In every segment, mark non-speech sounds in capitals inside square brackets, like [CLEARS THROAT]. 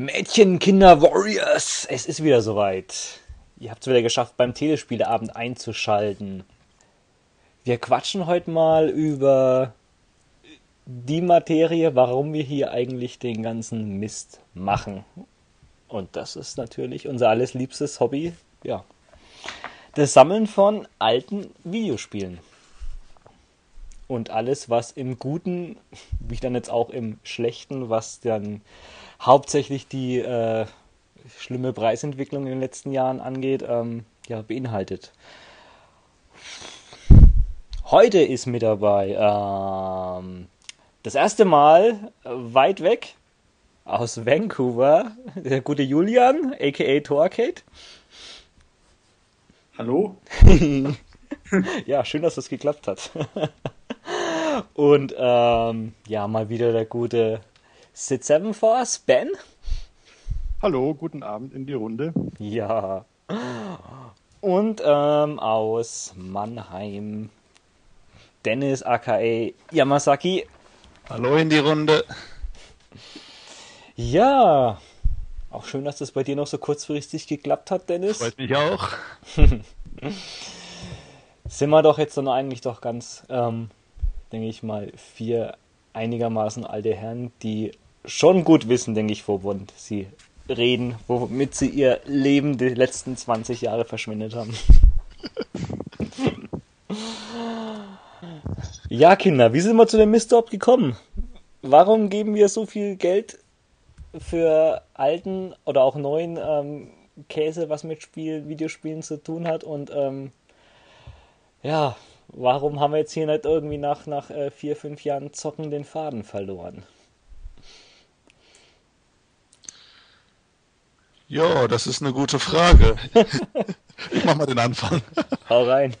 Mädchen, Kinder, Warriors! Es ist wieder soweit. Ihr habt es wieder geschafft, beim Telespieleabend einzuschalten. Wir quatschen heute mal über die Materie, warum wir hier eigentlich den ganzen Mist machen. Und das ist natürlich unser alles liebstes Hobby, ja. Das Sammeln von alten Videospielen. Und alles, was im Guten, wie dann jetzt auch im Schlechten, was dann hauptsächlich die äh, schlimme Preisentwicklung in den letzten Jahren angeht, ähm, ja, beinhaltet. Heute ist mit dabei ähm, das erste Mal weit weg aus Vancouver der gute Julian, aka Torcade. Hallo? [LAUGHS] ja, schön, dass das geklappt hat. [LAUGHS] Und ähm, ja, mal wieder der gute Sid Seven Force, Ben. Hallo, guten Abend in die Runde. Ja. Und ähm, aus Mannheim, Dennis aka Yamasaki. Hallo in die Runde. Ja. Auch schön, dass das bei dir noch so kurzfristig geklappt hat, Dennis. Freut mich auch. [LAUGHS] Sind wir doch jetzt dann eigentlich doch ganz, ähm, denke ich mal, vier einigermaßen alte Herren, die schon gut wissen, denke ich, wovon sie reden, womit sie ihr Leben die letzten 20 Jahre verschwendet haben. [LAUGHS] ja, Kinder, wie sind wir zu dem Mist überhaupt gekommen? Warum geben wir so viel Geld für alten oder auch neuen ähm, Käse, was mit Spiel, Videospielen zu tun hat? Und ähm, ja, warum haben wir jetzt hier nicht irgendwie nach, nach äh, vier, fünf Jahren Zocken den Faden verloren? Ja, das ist eine gute Frage. [LAUGHS] ich mach mal den Anfang. [LAUGHS] Hau rein.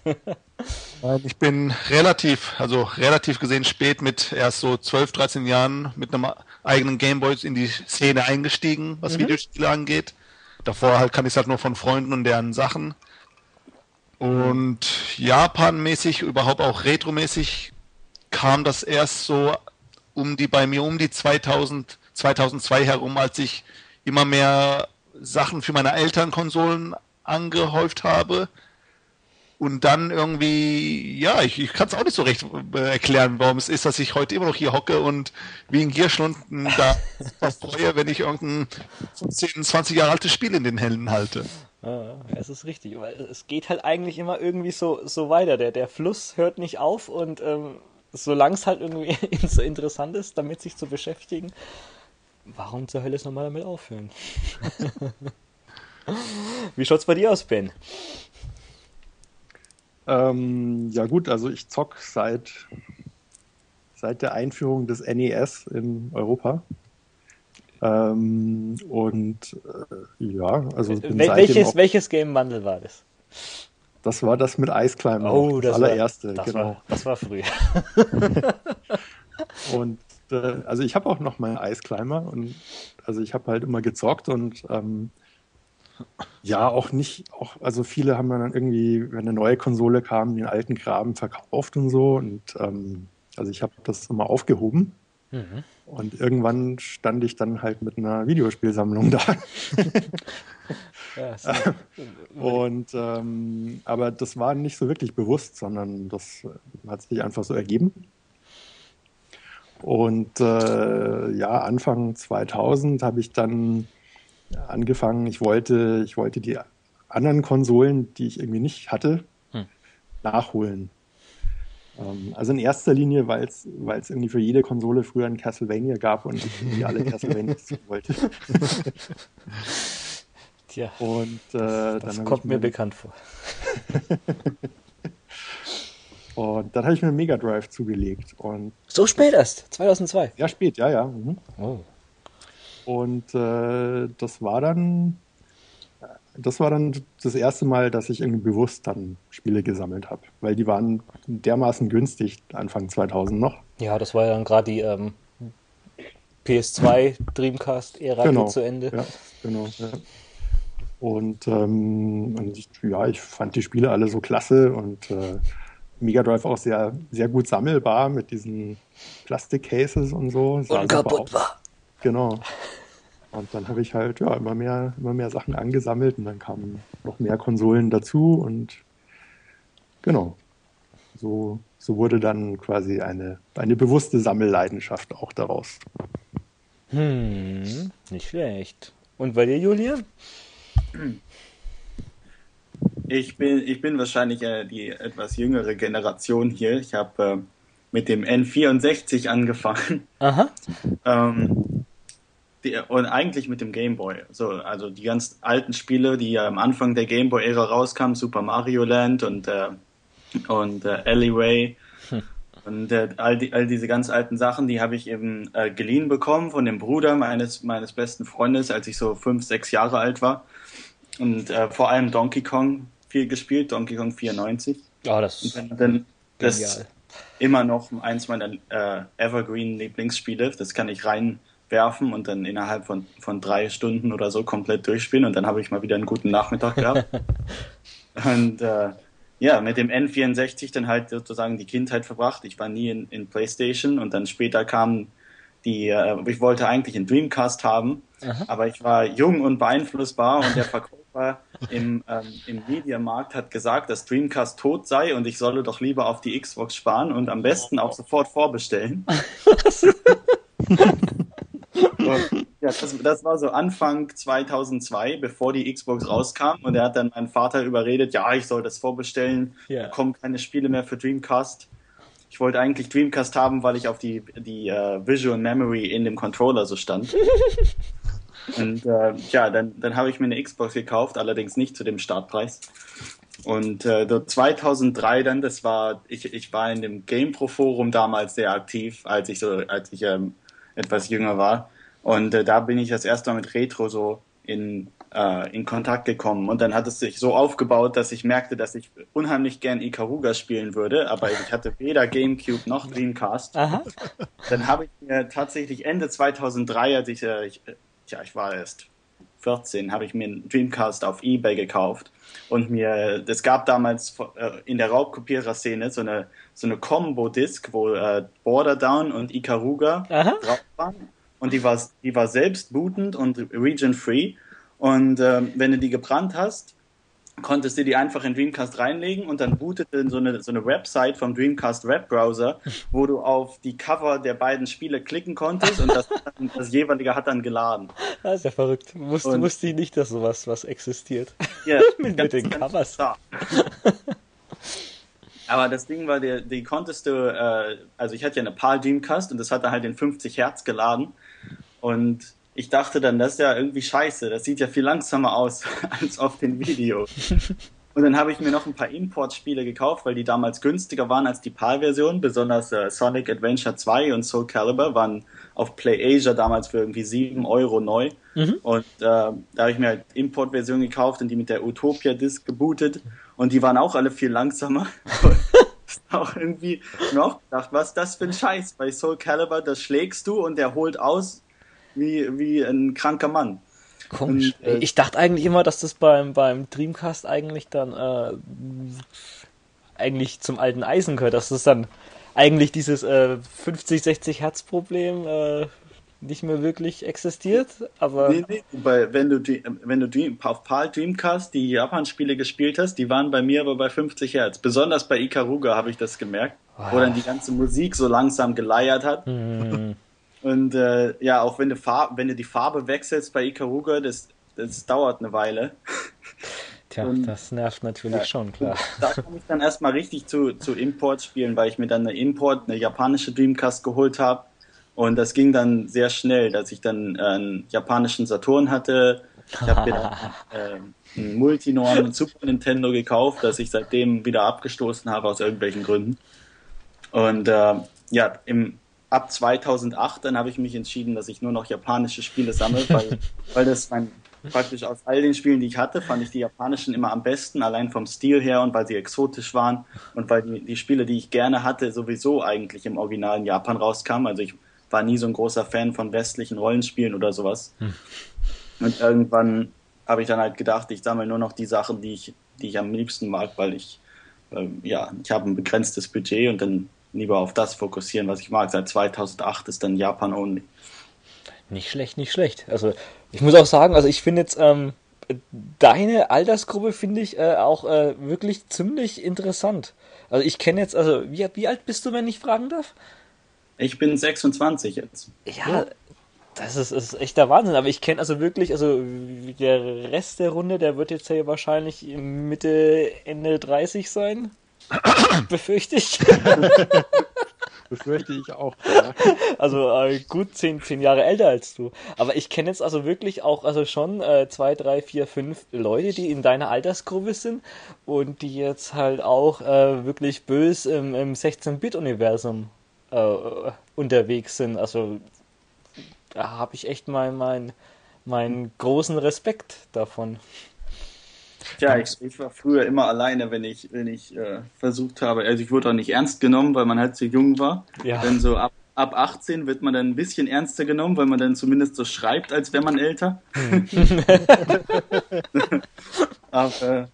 Ich bin relativ, also relativ gesehen spät mit erst so 12, 13 Jahren mit einem eigenen Gameboy in die Szene eingestiegen, was mhm. Videospiele angeht. Davor halt kann ich es halt nur von Freunden und deren Sachen. Und Japan-mäßig, überhaupt auch Retro-mäßig kam das erst so um die bei mir um die 2000 2002 herum, als ich immer mehr Sachen für meine Elternkonsolen angehäuft habe. Und dann irgendwie, ja, ich, ich kann es auch nicht so recht äh, erklären, warum es ist, dass ich heute immer noch hier hocke und wie in Gierstunden da [LAUGHS] freue, wenn ich irgendein 15, 20 Jahre altes Spiel in den Händen halte. Ja, es ist richtig, weil es geht halt eigentlich immer irgendwie so, so weiter. Der, der Fluss hört nicht auf und ähm, solange es halt irgendwie [LAUGHS] so interessant ist, damit sich zu beschäftigen, warum zur Hölle soll man damit aufhören? [LAUGHS] Wie schaut's bei dir aus, Ben? Ähm, ja gut, also ich zock seit seit der Einführung des NES in Europa. Ähm, und äh, ja, also Wel welches, welches Game Bundle war das? Das war das mit Ice Climber. Oh, das, das allererste, war, das genau. War, das war früh. [LAUGHS] und äh, also ich habe auch noch meinen Ice Climber und also ich habe halt immer gezockt und ähm, ja, auch nicht, auch, also viele haben dann irgendwie, wenn eine neue Konsole kam, den alten Graben verkauft und so. Und ähm, also ich habe das immer aufgehoben. Mhm. Und irgendwann stand ich dann halt mit einer Videospielsammlung da. [LAUGHS] ja, [LAUGHS] und ähm, aber das war nicht so wirklich bewusst, sondern das hat sich einfach so ergeben. Und äh, ja, Anfang 2000 habe ich dann angefangen, ich wollte, ich wollte die anderen Konsolen, die ich irgendwie nicht hatte, hm. nachholen. Ähm, also in erster Linie, weil es irgendwie für jede Konsole früher ein Castlevania gab und ich irgendwie alle Castlevanias [LAUGHS] wollte. Tja. Und, äh, das kommt mir bekannt vor. [LAUGHS] Und dann habe ich mir einen Mega Drive zugelegt. Und so spät erst, 2002? Ja, spät, ja, ja. Mhm. Oh. Und äh, das war dann, das war dann das erste Mal, dass ich irgendwie bewusst dann Spiele gesammelt habe, weil die waren dermaßen günstig Anfang 2000 noch. Ja, das war ja dann gerade die ähm, PS2 Dreamcast-Ära genau. zu Ende. Ja, genau. Ja. Und, ähm, und ich, ja, ich fand die Spiele alle so klasse und äh, Mega Drive auch sehr, sehr gut sammelbar mit diesen Plastikcases und so. Sah und kaputt war. Genau. Und dann habe ich halt ja immer mehr, immer mehr Sachen angesammelt und dann kamen noch mehr Konsolen dazu und genau. So, so wurde dann quasi eine, eine bewusste Sammelleidenschaft auch daraus. Hm, nicht schlecht. Und bei dir, Julian? [CLEARS THROAT] Ich bin, ich bin wahrscheinlich äh, die etwas jüngere Generation hier. Ich habe äh, mit dem N64 angefangen. Aha. Ähm, die, und eigentlich mit dem Game Boy. So, also die ganz alten Spiele, die ja am Anfang der Game Boy-Ära rauskamen, Super Mario Land und, äh, und äh, Alleyway. Hm. Und äh, all, die, all diese ganz alten Sachen, die habe ich eben äh, geliehen bekommen von dem Bruder meines, meines besten Freundes, als ich so fünf, sechs Jahre alt war. Und vor allem Donkey Kong viel gespielt, Donkey Kong 94. Ja, das ist dann, dann, das immer noch eins meiner äh, Evergreen-Lieblingsspiele. Das kann ich reinwerfen und dann innerhalb von, von drei Stunden oder so komplett durchspielen und dann habe ich mal wieder einen guten Nachmittag gehabt. [LAUGHS] und äh, ja, mit dem N64 dann halt sozusagen die Kindheit verbracht. Ich war nie in, in PlayStation und dann später kam die, äh, ich wollte eigentlich einen Dreamcast haben, Aha. aber ich war jung und beeinflussbar und der [LAUGHS] Verkäufer im, ähm, im Mediamarkt hat gesagt, dass Dreamcast tot sei und ich solle doch lieber auf die Xbox sparen und am besten auch sofort vorbestellen. [LAUGHS] und, ja, das, das, war so Anfang 2002, bevor die Xbox rauskam und er hat dann meinen Vater überredet, ja, ich soll das vorbestellen, yeah. kommen keine Spiele mehr für Dreamcast. Ich wollte eigentlich Dreamcast haben, weil ich auf die, die uh, Visual Memory in dem Controller so stand. [LAUGHS] Und äh, ja, dann, dann habe ich mir eine Xbox gekauft, allerdings nicht zu dem Startpreis. Und äh, 2003 dann, das war, ich, ich war in dem GamePro Forum damals sehr aktiv, als ich so, als ich ähm, etwas jünger war. Und äh, da bin ich das erste Mal mit Retro so in, äh, in Kontakt gekommen. Und dann hat es sich so aufgebaut, dass ich merkte, dass ich unheimlich gern Ikaruga spielen würde, aber ich hatte weder GameCube noch Dreamcast. Aha. Dann habe ich mir tatsächlich Ende 2003, als ich, äh, ich ja, ich war erst 14, habe ich mir einen Dreamcast auf Ebay gekauft und mir, es gab damals äh, in der Raubkopierer-Szene so eine, so eine Combo-Disc, wo äh, Border Down und Ikaruga Aha. drauf waren und die war, die war selbst bootend und region-free und äh, wenn du die gebrannt hast, konntest du die einfach in Dreamcast reinlegen und dann bootete so eine, so eine Website vom Dreamcast Webbrowser, wo du auf die Cover der beiden Spiele klicken konntest und das, [LAUGHS] das jeweilige hat dann geladen. Das ist ja verrückt. Wusst, und, wusste ich nicht, dass sowas was existiert. Ja, [LAUGHS] mit, mit den Covers. [LAUGHS] Aber das Ding war, die, die konntest du, äh, also ich hatte ja eine PAL Dreamcast und das hatte halt in 50 Hertz geladen und ich dachte dann, das ist ja irgendwie scheiße, das sieht ja viel langsamer aus [LAUGHS] als auf den Videos. [LAUGHS] Und dann habe ich mir noch ein paar Importspiele gekauft, weil die damals günstiger waren als die PAL-Version. Besonders äh, Sonic Adventure 2 und Soul Calibur waren auf PlayAsia damals für irgendwie 7 Euro neu. Mhm. Und äh, da habe ich mir halt Importversion gekauft und die mit der Utopia Disc gebootet. Und die waren auch alle viel langsamer. [LAUGHS] auch irgendwie noch gedacht, was das für ein Scheiß? Bei Soul Calibur, das schlägst du und der holt aus wie, wie ein kranker Mann. Komisch. Und, äh, ich dachte eigentlich immer, dass das beim, beim Dreamcast eigentlich dann äh, eigentlich zum alten Eisen gehört, dass das dann eigentlich dieses äh, 50, 60 Hertz Problem äh, nicht mehr wirklich existiert, aber. Nee, nee, weil wenn du, wenn du Dream, auf PAL Dreamcast die Japan-Spiele gespielt hast, die waren bei mir aber bei 50 Hertz. Besonders bei Ikaruga habe ich das gemerkt, oh. wo dann die ganze Musik so langsam geleiert hat. Mm. Und äh, ja, auch wenn du, Farb, wenn du die Farbe wechselst bei Ikaruga, das, das dauert eine Weile. Tja, und, das nervt natürlich ja, schon, klar. Da komme ich dann erstmal richtig zu, zu Import-Spielen, weil ich mir dann eine Import, eine japanische Dreamcast geholt habe. Und das ging dann sehr schnell, dass ich dann äh, einen japanischen Saturn hatte. Ich habe mir dann [LAUGHS] äh, einen Multinorm und Super Nintendo gekauft, das ich seitdem wieder abgestoßen habe aus irgendwelchen Gründen. Und äh, ja, im ab 2008, dann habe ich mich entschieden, dass ich nur noch japanische Spiele sammle, weil, [LAUGHS] weil das mein, praktisch aus all den Spielen, die ich hatte, fand ich die japanischen immer am besten, allein vom Stil her und weil sie exotisch waren und weil die, die Spiele, die ich gerne hatte, sowieso eigentlich im originalen Japan rauskamen. Also ich war nie so ein großer Fan von westlichen Rollenspielen oder sowas. Hm. Und irgendwann habe ich dann halt gedacht, ich sammle nur noch die Sachen, die ich, die ich am liebsten mag, weil ich, äh, ja, ich habe ein begrenztes Budget und dann lieber auf das fokussieren, was ich mag. Seit 2008 ist dann Japan only. Nicht schlecht, nicht schlecht. Also ich muss auch sagen, also ich finde jetzt ähm, deine Altersgruppe finde ich äh, auch äh, wirklich ziemlich interessant. Also ich kenne jetzt, also wie, wie alt bist du, wenn ich fragen darf? Ich bin 26 jetzt. Ja, das ist, ist echt der Wahnsinn. Aber ich kenne also wirklich, also der Rest der Runde, der wird jetzt ja wahrscheinlich Mitte, Ende 30 sein. Befürchte ich. [LAUGHS] Befürchte ich auch. Ja. Also äh, gut zehn, zehn Jahre älter als du. Aber ich kenne jetzt also wirklich auch also schon äh, zwei, drei, vier, fünf Leute, die in deiner Altersgruppe sind und die jetzt halt auch äh, wirklich bös im, im 16-Bit-Universum äh, unterwegs sind. Also da habe ich echt mal meinen mein großen Respekt davon. Tja, ich, ich, war früher immer alleine, wenn ich, wenn ich äh, versucht habe. Also ich wurde auch nicht ernst genommen, weil man halt zu jung war. Ja. Dann so ab, ab 18 wird man dann ein bisschen ernster genommen, weil man dann zumindest so schreibt, als wäre man älter. Hm. [LAUGHS] Aber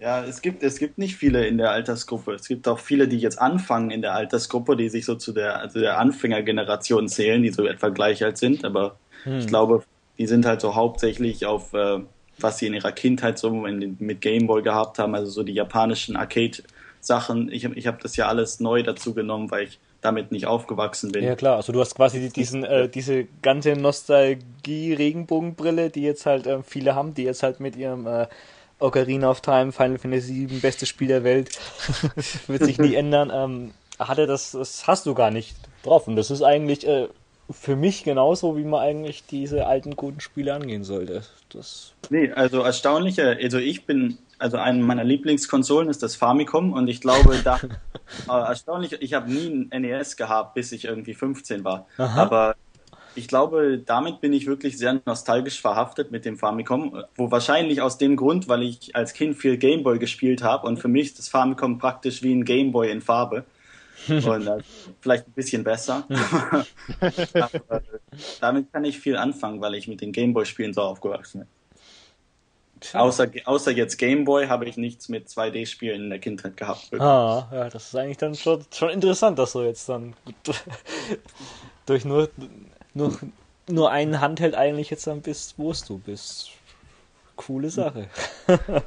ja, es gibt, es gibt nicht viele in der Altersgruppe. Es gibt auch viele, die jetzt anfangen in der Altersgruppe, die sich so zu der, also der Anfängergeneration zählen, die so etwa gleich alt sind. Aber hm. ich glaube, die sind halt so hauptsächlich auf äh, was sie in ihrer Kindheit so mit Gameboy gehabt haben, also so die japanischen Arcade-Sachen. Ich, ich habe das ja alles neu dazu genommen, weil ich damit nicht aufgewachsen bin. Ja klar, also du hast quasi diesen, äh, diese ganze Nostalgie-Regenbogenbrille, die jetzt halt äh, viele haben, die jetzt halt mit ihrem äh, Ocarina of Time, Final Fantasy 7, bestes Spiel der Welt, [LAUGHS] wird sich nie [LAUGHS] ändern. Ähm, hatte das, das hast du gar nicht drauf. Und das ist eigentlich äh, für mich genauso, wie man eigentlich diese alten guten Spiele angehen sollte. Das nee, also erstaunlicher, also ich bin, also eine meiner Lieblingskonsolen ist das Famicom und ich glaube, da [LAUGHS] äh, erstaunlich, ich habe nie ein NES gehabt, bis ich irgendwie 15 war. Aha. Aber ich glaube, damit bin ich wirklich sehr nostalgisch verhaftet mit dem Famicom, wo wahrscheinlich aus dem Grund, weil ich als Kind viel Gameboy gespielt habe und für mich ist das Famicom praktisch wie ein Gameboy in Farbe. Und äh, vielleicht ein bisschen besser. [LAUGHS] Aber, damit kann ich viel anfangen, weil ich mit den Gameboy-Spielen so aufgewachsen bin. Außer, außer jetzt Gameboy habe ich nichts mit 2D-Spielen in der Kindheit gehabt. Ah, ja, das ist eigentlich dann schon, schon interessant, dass du jetzt dann [LAUGHS] durch nur, nur, nur einen Handheld eigentlich jetzt dann bist, wo du bist. Coole Sache. [LAUGHS]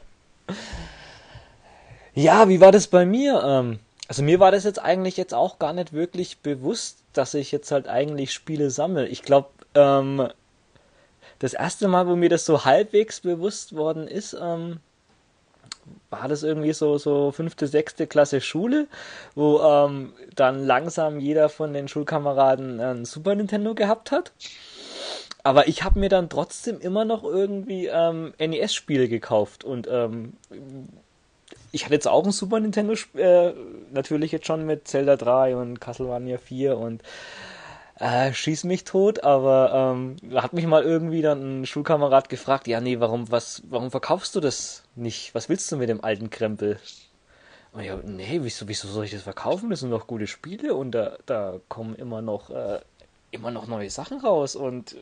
ja, wie war das bei mir? Ähm, also mir war das jetzt eigentlich jetzt auch gar nicht wirklich bewusst, dass ich jetzt halt eigentlich Spiele sammle. Ich glaube, ähm, das erste Mal, wo mir das so halbwegs bewusst worden ist, ähm, war das irgendwie so so fünfte, sechste Klasse Schule, wo ähm, dann langsam jeder von den Schulkameraden ein Super Nintendo gehabt hat. Aber ich habe mir dann trotzdem immer noch irgendwie ähm, NES-Spiele gekauft und ähm, ich hatte jetzt auch ein Super Nintendo, äh, natürlich jetzt schon mit Zelda 3 und Castlevania 4 und äh, schieß mich tot, aber ähm, hat mich mal irgendwie dann ein Schulkamerad gefragt, ja nee, warum, was, warum verkaufst du das nicht? Was willst du mit dem alten Krempel? Und ich, nee, wieso, wieso soll ich das verkaufen? Das sind doch gute Spiele und da, da kommen immer noch, äh, immer noch neue Sachen raus und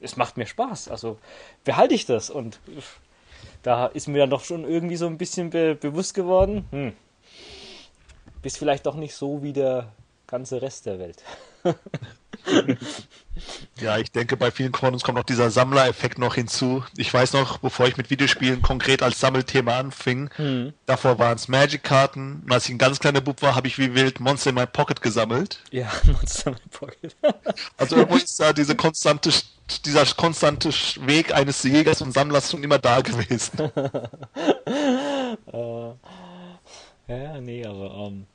es macht mir Spaß. Also behalte ich das und da ist mir dann doch schon irgendwie so ein bisschen be bewusst geworden, hm, bist vielleicht doch nicht so wie der ganze Rest der Welt. [LAUGHS] ja, ich denke, bei vielen von uns kommt noch dieser Sammlereffekt noch hinzu. Ich weiß noch, bevor ich mit Videospielen konkret als Sammelthema anfing, hm. davor waren es Magic-Karten. Und als ich ein ganz kleiner Bub war, habe ich wie wild Monster in my Pocket gesammelt. Ja, [LAUGHS] Monster in my Pocket. also irgendwo ist da diese konstante dieser konstante Weg eines Jägers und Sammlers schon immer da gewesen. uh, [LAUGHS] ja, nee, aber ähm,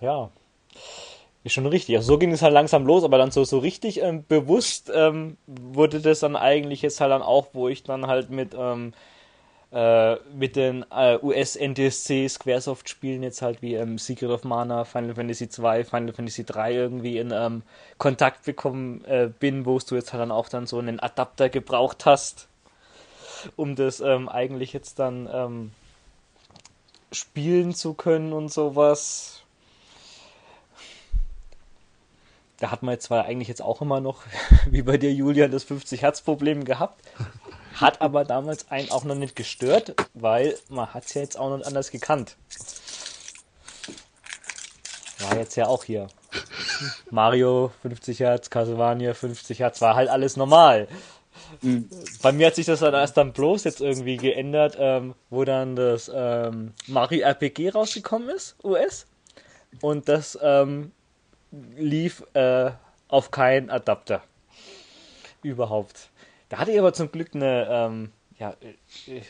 ja, ist schon richtig. Also so ging es halt langsam los, aber dann so, so richtig ähm, bewusst ähm, wurde das dann eigentlich jetzt halt dann auch, wo ich dann halt mit ähm, äh, mit den äh, US-NTSC Squaresoft-Spielen jetzt halt wie ähm, Secret of Mana, Final Fantasy 2, Final Fantasy 3 irgendwie in ähm, Kontakt bekommen äh, bin, wo du jetzt halt dann auch dann so einen Adapter gebraucht hast, um das ähm, eigentlich jetzt dann ähm, spielen zu können und sowas. Da hat man jetzt zwar eigentlich jetzt auch immer noch, [LAUGHS] wie bei dir, Julian, das 50-Hertz-Problem gehabt. Hat aber damals einen auch noch nicht gestört, weil man hat es ja jetzt auch noch anders gekannt. War jetzt ja auch hier. Mario 50 Hertz, Castlevania 50 Hertz, war halt alles normal. Mhm. Bei mir hat sich das dann erst dann bloß jetzt irgendwie geändert, ähm, wo dann das ähm, Mario RPG rausgekommen ist, US. Und das ähm, lief äh, auf keinen Adapter. Überhaupt. Da hatte ich aber zum Glück eine, ähm, ja, äh,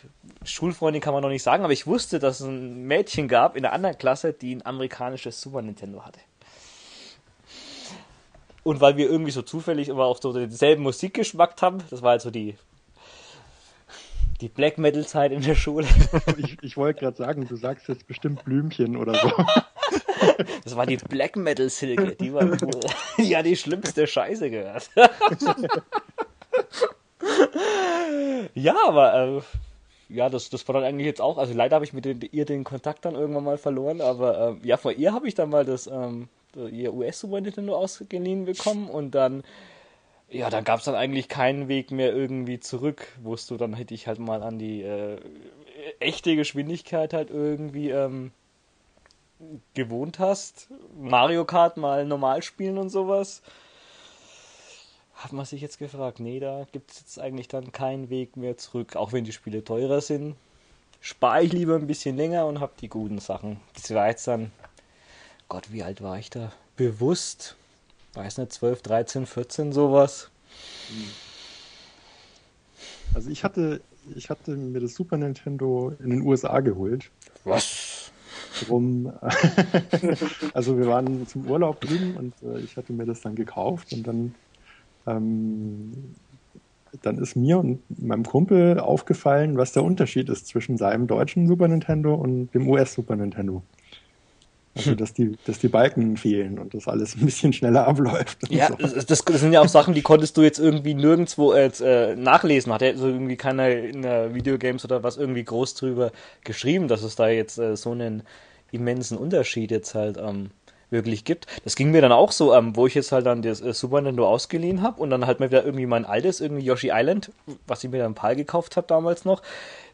Schulfreundin kann man noch nicht sagen, aber ich wusste, dass es ein Mädchen gab in der anderen Klasse, die ein amerikanisches Super Nintendo hatte. Und weil wir irgendwie so zufällig immer auch so denselben Musikgeschmack haben, das war halt so die, die Black Metal Zeit in der Schule. Ich, ich wollte gerade sagen, du sagst jetzt bestimmt Blümchen oder so. Das war die Black Metal Silke, die war ja die schlimmste Scheiße gehört. [LAUGHS] [LAUGHS] ja, aber äh, ja, das, das war dann eigentlich jetzt auch. Also leider habe ich mit den, ihr den Kontakt dann irgendwann mal verloren, aber äh, ja, vor ihr habe ich dann mal das ähm, ihr US Super Nintendo ausgeliehen bekommen und dann ja, dann gab es dann eigentlich keinen Weg mehr irgendwie zurück, wusst du, dann hätte ich halt mal an die äh, echte Geschwindigkeit halt irgendwie ähm, gewohnt hast. Mario Kart mal normal spielen und sowas. Hat man sich jetzt gefragt, nee, da gibt es jetzt eigentlich dann keinen Weg mehr zurück, auch wenn die Spiele teurer sind. Spare ich lieber ein bisschen länger und habe die guten Sachen. Das war jetzt dann, Gott, wie alt war ich da? Bewusst, weiß nicht, 12, 13, 14, sowas. Also ich hatte, ich hatte mir das Super Nintendo in den USA geholt. Was? Drum, [LAUGHS] also wir waren zum Urlaub drüben und äh, ich hatte mir das dann gekauft und dann, ähm, dann ist mir und meinem Kumpel aufgefallen, was der Unterschied ist zwischen seinem deutschen Super Nintendo und dem US Super Nintendo. Also, dass die, dass die Balken fehlen und das alles ein bisschen schneller [LAUGHS] abläuft. Ja, so. das, das, sind ja auch Sachen, die konntest du jetzt irgendwie nirgendwo jetzt, äh, nachlesen. Hat ja so irgendwie keiner in der Videogames oder was irgendwie groß drüber geschrieben, dass es da jetzt äh, so einen immensen Unterschied jetzt halt ähm, wirklich gibt. Das ging mir dann auch so, ähm, wo ich jetzt halt dann das äh, Super Nintendo ausgeliehen habe und dann halt mal wieder irgendwie mein altes, irgendwie Yoshi Island, was ich mir dann Pal gekauft habe damals noch.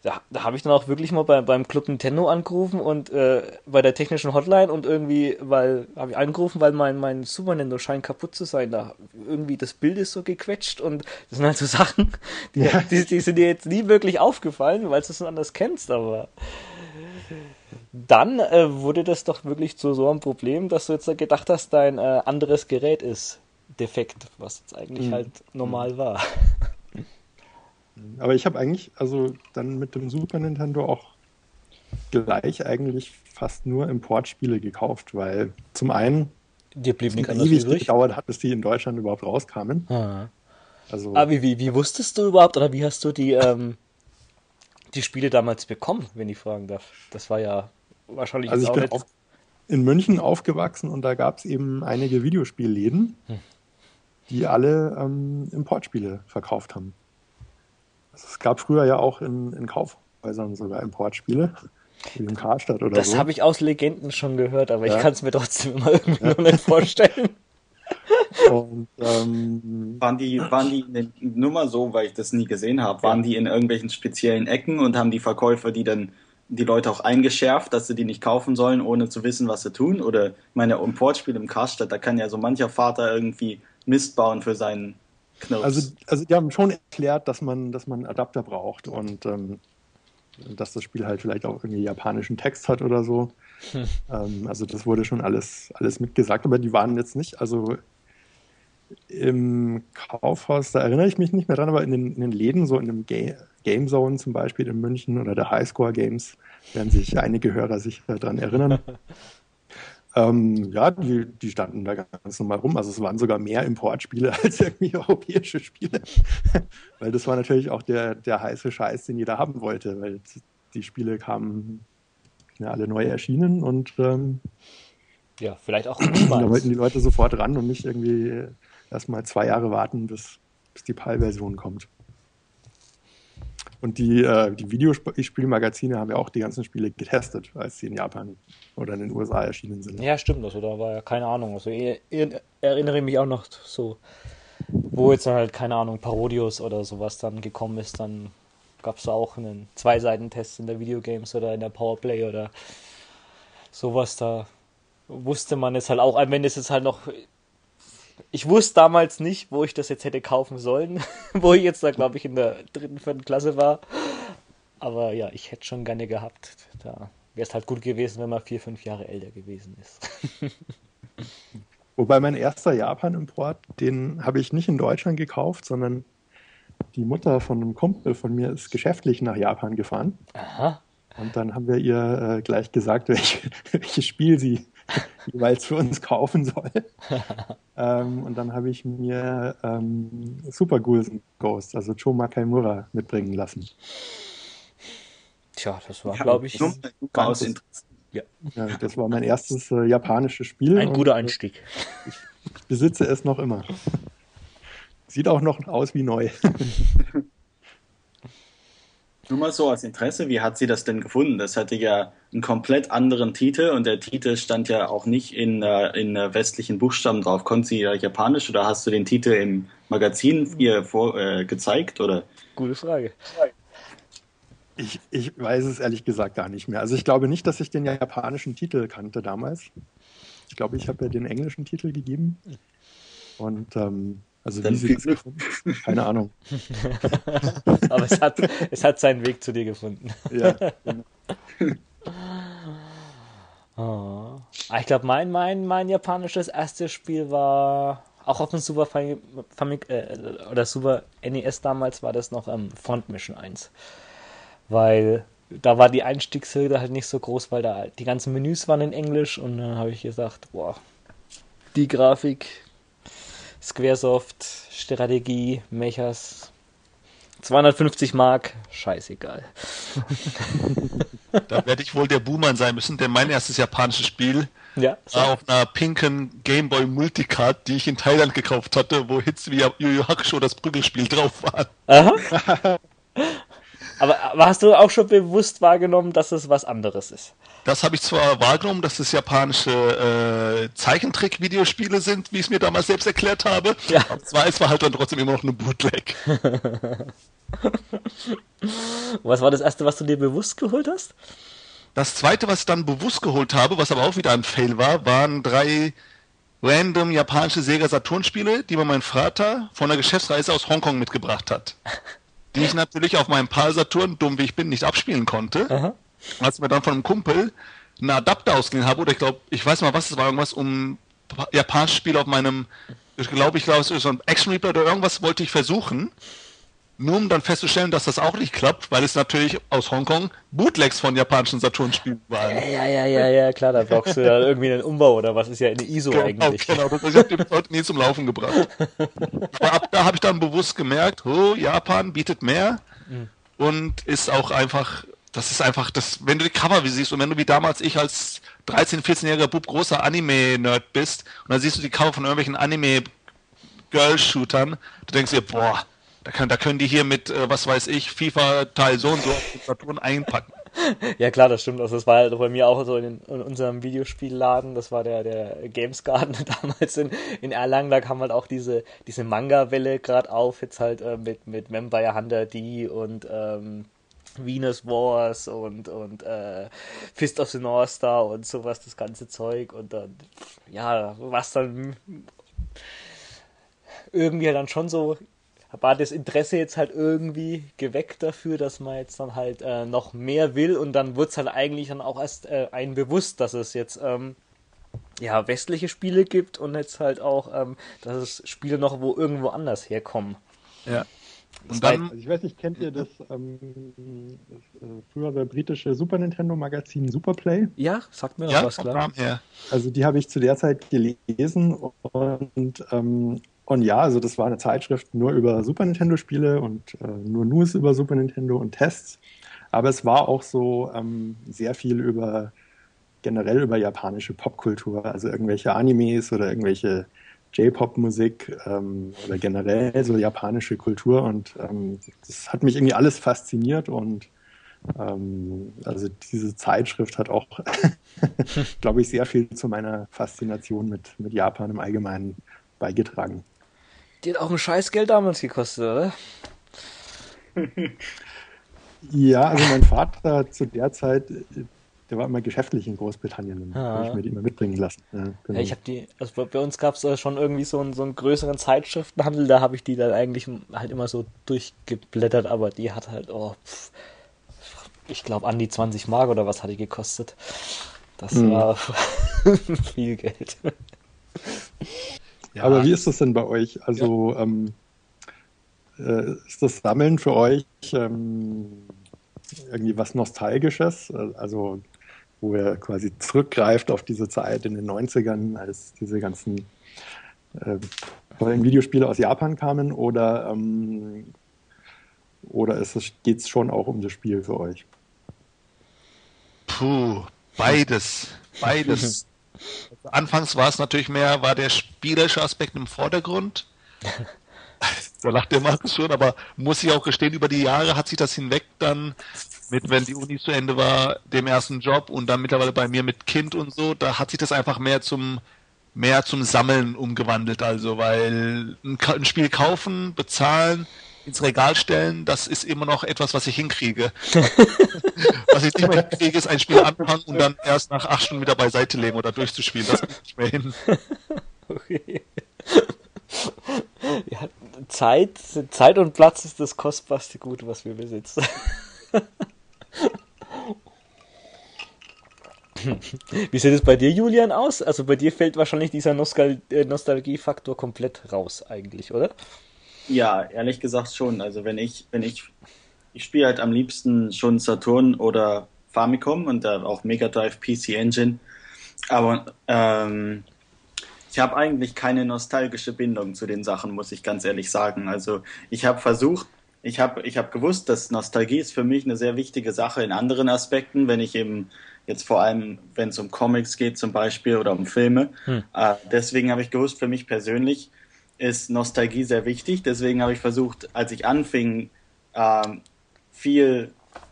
Da, da habe ich dann auch wirklich mal bei, beim Club Nintendo angerufen und äh, bei der technischen Hotline und irgendwie, weil, habe ich angerufen, weil mein, mein Super Nintendo scheint kaputt zu sein. Da irgendwie das Bild ist so gequetscht und das sind halt so [LAUGHS] Sachen, die, ja. die, die sind dir jetzt nie wirklich aufgefallen, weil du es anders kennst, aber dann äh, wurde das doch wirklich zu so einem Problem, dass du jetzt gedacht hast, dein äh, anderes Gerät ist defekt, was jetzt eigentlich mhm. halt normal mhm. war. [LAUGHS] Aber ich habe eigentlich, also dann mit dem Super Nintendo auch gleich eigentlich fast nur Importspiele gekauft, weil zum einen dir blieb nicht ewig gedauert hat, bis die in Deutschland überhaupt rauskamen. Ah. Also, Aber wie, wie, wie wusstest du überhaupt oder wie hast du die, ähm, die Spiele damals bekommen, wenn ich fragen darf? Das war ja wahrscheinlich also ich bin auf, in München aufgewachsen und da gab es eben einige Videospielläden, hm. die alle ähm, Importspiele verkauft haben. Also es gab früher ja auch in, in Kaufhäusern sogar Importspiele. Wie im Karstadt oder das so. Das habe ich aus Legenden schon gehört, aber ja. ich kann es mir trotzdem immer [LAUGHS] irgendwie ja. noch nicht vorstellen. Und, ähm, waren die, waren die ne, nur mal so, weil ich das nie gesehen habe, waren die in irgendwelchen speziellen Ecken und haben die Verkäufer die dann die Leute auch eingeschärft, dass sie die nicht kaufen sollen, ohne zu wissen, was sie tun? Oder meine Importspiele im Karstadt, da kann ja so mancher Vater irgendwie Mist bauen für seinen Knirps. Also, also die haben schon erklärt, dass man, dass man einen Adapter braucht und ähm, dass das Spiel halt vielleicht auch irgendwie japanischen Text hat oder so. Hm. Ähm, also das wurde schon alles, alles mitgesagt, aber die waren jetzt nicht, also im Kaufhaus, da erinnere ich mich nicht mehr dran, aber in den, in den Läden, so in dem Ga Game Zone zum Beispiel in München oder der Highscore Games, werden sich einige Hörer sicher daran erinnern. [LAUGHS] ähm, ja, die, die standen da ganz normal rum. Also es waren sogar mehr Importspiele [LAUGHS] als irgendwie europäische Spiele. [LAUGHS] weil das war natürlich auch der, der heiße Scheiß, den jeder haben wollte, weil die Spiele kamen ja alle neu erschienen und ähm, ja, vielleicht auch [CLEARS THROAT] da wollten die Leute sofort ran und nicht irgendwie erstmal zwei Jahre warten, bis, bis die PAL-Version kommt. Und die, äh, die Videospielmagazine haben ja auch die ganzen Spiele getestet, als sie in Japan oder in den USA erschienen sind. Ja, stimmt. Also da war ja keine Ahnung. Also ich erinnere mich auch noch so, wo jetzt halt, keine Ahnung, Parodius oder sowas dann gekommen ist, dann gab es auch einen Zwei-Seiten-Test in der Videogames oder in der Powerplay oder sowas. Da wusste man es halt auch, wenn es jetzt halt noch. Ich wusste damals nicht, wo ich das jetzt hätte kaufen sollen, [LAUGHS] wo ich jetzt da, glaube ich, in der dritten, vierten Klasse war. Aber ja, ich hätte schon gerne gehabt. Da wäre es halt gut gewesen, wenn man vier, fünf Jahre älter gewesen ist. [LAUGHS] Wobei mein erster Japan-Import, den habe ich nicht in Deutschland gekauft, sondern die Mutter von einem Kumpel von mir ist geschäftlich nach Japan gefahren. Aha. Und dann haben wir ihr äh, gleich gesagt, [LAUGHS] welche, welches Spiel sie [LAUGHS] jeweils für uns kaufen soll. [LAUGHS] ähm, und dann habe ich mir ähm, Super Ghouls Ghost, also Cho Makaimura, mitbringen lassen. Tja, das war, ja, glaube ich, ganz ja. ja. das war mein erstes äh, japanisches Spiel. Ein guter Einstieg. Ich, ich besitze es noch immer. Sieht auch noch aus wie neu. [LAUGHS] Nur mal so als Interesse, wie hat sie das denn gefunden? Das hatte ja einen komplett anderen Titel und der Titel stand ja auch nicht in, äh, in äh, westlichen Buchstaben drauf. Konnte sie ja Japanisch oder hast du den Titel im Magazin ihr vor, äh, gezeigt? Oder? Gute Frage. Ich, ich weiß es ehrlich gesagt gar nicht mehr. Also ich glaube nicht, dass ich den japanischen Titel kannte damals. Ich glaube, ich habe ja den englischen Titel gegeben. Und ähm, also Dann wie sie das gefunden keine Ahnung. [LAUGHS] Aber es hat, es hat seinen Weg zu dir gefunden. Ja, [LAUGHS] genau. oh. Ich glaube, mein, mein, mein japanisches erstes Spiel war auch auf dem Super Famicom äh, oder Super NES damals war das noch ähm, Front Mission 1. Weil da war die Einstiegshürde halt nicht so groß, weil da die ganzen Menüs waren in Englisch und dann habe ich gesagt, boah, die Grafik, Squaresoft, Strategie, Mechas. 250 Mark, scheißegal. da werde ich wohl der Boomer sein müssen, denn mein erstes japanisches Spiel ja, war auf einer pinken Gameboy Multicard, die ich in Thailand gekauft hatte, wo Hits wie Yu Yu Hakusho das Prügelspiel drauf waren. Aha. [LAUGHS] Aber, aber, hast du auch schon bewusst wahrgenommen, dass es was anderes ist? Das habe ich zwar wahrgenommen, dass es japanische äh, Zeichentrick-Videospiele sind, wie ich es mir damals selbst erklärt habe. Ja. Aber zwar, es war halt dann trotzdem immer noch eine Bootleg. [LAUGHS] was war das erste, was du dir bewusst geholt hast? Das zweite, was ich dann bewusst geholt habe, was aber auch wieder ein Fail war, waren drei random japanische Sega Saturn-Spiele, die mir mein Vater von der Geschäftsreise aus Hongkong mitgebracht hat. [LAUGHS] Die ich natürlich auf meinem PAL Saturn, dumm wie ich bin, nicht abspielen konnte. Aha als ich mir dann von einem Kumpel einen Adapter ausgeliehen habe, oder ich glaube, ich weiß mal, was es war, irgendwas um japanisches Spiel auf meinem, ich glaube, ich glaube, es ist so ein Action Replay oder irgendwas wollte ich versuchen. Nur um dann festzustellen, dass das auch nicht klappt, weil es natürlich aus Hongkong Bootlegs von japanischen Saturn-Spielen waren. Ja, ja, ja, ja, klar, da brauchst du ja [LAUGHS] irgendwie einen Umbau oder was ist ja eine ISO genau, eigentlich. Genau, das, ich habe den heute nie zum Laufen gebracht. Aber ab da habe ich dann bewusst gemerkt, oh, Japan bietet mehr mhm. und ist auch einfach das ist einfach, das, wenn du die Cover wie siehst und wenn du wie damals ich als 13-, 14-jähriger Bub großer Anime-Nerd bist und dann siehst du die Cover von irgendwelchen Anime-Girl-Shootern, du denkst dir, boah, da, kann, da können die hier mit, äh, was weiß ich, FIFA-Teil so und so auf Saturn einpacken. [LAUGHS] Ja klar, das stimmt. Also das war halt bei mir auch so in, in, unserem Videospielladen. Das war der, der Games Garden [LAUGHS] damals in, in Erlangen. Da kam halt auch diese, diese Manga-Welle gerade auf. Jetzt halt äh, mit, mit Vampire Hunter D und ähm, Venus Wars und, und äh, Fist of the North Star und sowas, das ganze Zeug. Und dann, ja, was dann irgendwie dann schon so, war das Interesse jetzt halt irgendwie geweckt dafür, dass man jetzt dann halt äh, noch mehr will und dann wird es halt eigentlich dann auch erst äh, einen bewusst, dass es jetzt ähm, ja westliche Spiele gibt und jetzt halt auch, ähm, dass es Spiele noch wo irgendwo anders herkommen. Ja. Und dann, also ich weiß nicht, kennt ihr das, ähm, das äh, frühere britische Super Nintendo Magazin Superplay? Ja, sagt mir ja, was, klar. Ja. Also die habe ich zu der Zeit gelesen und, ähm, und ja, also das war eine Zeitschrift nur über Super Nintendo Spiele und äh, nur News über Super Nintendo und Tests. Aber es war auch so ähm, sehr viel über generell über japanische Popkultur, also irgendwelche Animes oder irgendwelche J-Pop-Musik ähm, oder generell so japanische Kultur und ähm, das hat mich irgendwie alles fasziniert und ähm, also diese Zeitschrift hat auch, [LAUGHS] glaube ich, sehr viel zu meiner Faszination mit, mit Japan im Allgemeinen beigetragen. Die hat auch ein Scheißgeld damals gekostet, oder? [LAUGHS] Ja, also mein Vater zu der Zeit, der war immer geschäftlich in Großbritannien und ah. habe ich mir die immer mitbringen lassen. Ja, genau. ja ich habe die, also bei uns gab es schon irgendwie so einen, so einen größeren Zeitschriftenhandel, da habe ich die dann eigentlich halt immer so durchgeblättert, aber die hat halt, oh, pff, ich glaube an die 20 Mark oder was hat die gekostet. Das hm. war [LAUGHS] viel Geld. Ja. Aber wie ist das denn bei euch? Also ja. ähm, äh, ist das Sammeln für euch ähm, irgendwie was Nostalgisches? Also wo ihr quasi zurückgreift auf diese Zeit in den 90ern, als diese ganzen äh, Videospiele aus Japan kamen? Oder, ähm, oder geht es schon auch um das Spiel für euch? Puh, beides. Beides. [LAUGHS] Anfangs war es natürlich mehr, war der spielerische Aspekt im Vordergrund. [LAUGHS] da lacht der Markus schon, aber muss ich auch gestehen, über die Jahre hat sich das hinweg dann mit, wenn die Uni zu Ende war, dem ersten Job und dann mittlerweile bei mir mit Kind und so, da hat sich das einfach mehr zum mehr zum Sammeln umgewandelt, also weil ein, ein Spiel kaufen, bezahlen, ins Regal stellen, das ist immer noch etwas, was ich hinkriege. [LAUGHS] was ich nicht mehr hinkriege, ist ein Spiel anfangen und dann erst nach acht Stunden wieder beiseite legen oder durchzuspielen. Das kriege ich nicht mehr hin. [LAUGHS] Okay. Ja, Zeit, Zeit und Platz ist das kostbarste Gut, was wir besitzen. [LAUGHS] [LAUGHS] Wie sieht es bei dir, Julian, aus? Also bei dir fällt wahrscheinlich dieser Nostal äh, Nostalgiefaktor komplett raus, eigentlich, oder? Ja, ehrlich gesagt schon. Also wenn ich, wenn ich, ich spiele halt am liebsten schon Saturn oder Famicom und da auch Mega Drive PC Engine. Aber ähm, ich habe eigentlich keine nostalgische Bindung zu den Sachen, muss ich ganz ehrlich sagen. Also ich habe versucht, ich habe ich hab gewusst, dass Nostalgie ist für mich eine sehr wichtige Sache in anderen Aspekten, wenn ich eben jetzt vor allem, wenn es um Comics geht zum Beispiel oder um Filme. Hm. Äh, deswegen habe ich gewusst, für mich persönlich, ist Nostalgie sehr wichtig. Deswegen habe ich versucht, als ich anfing, ähm, viel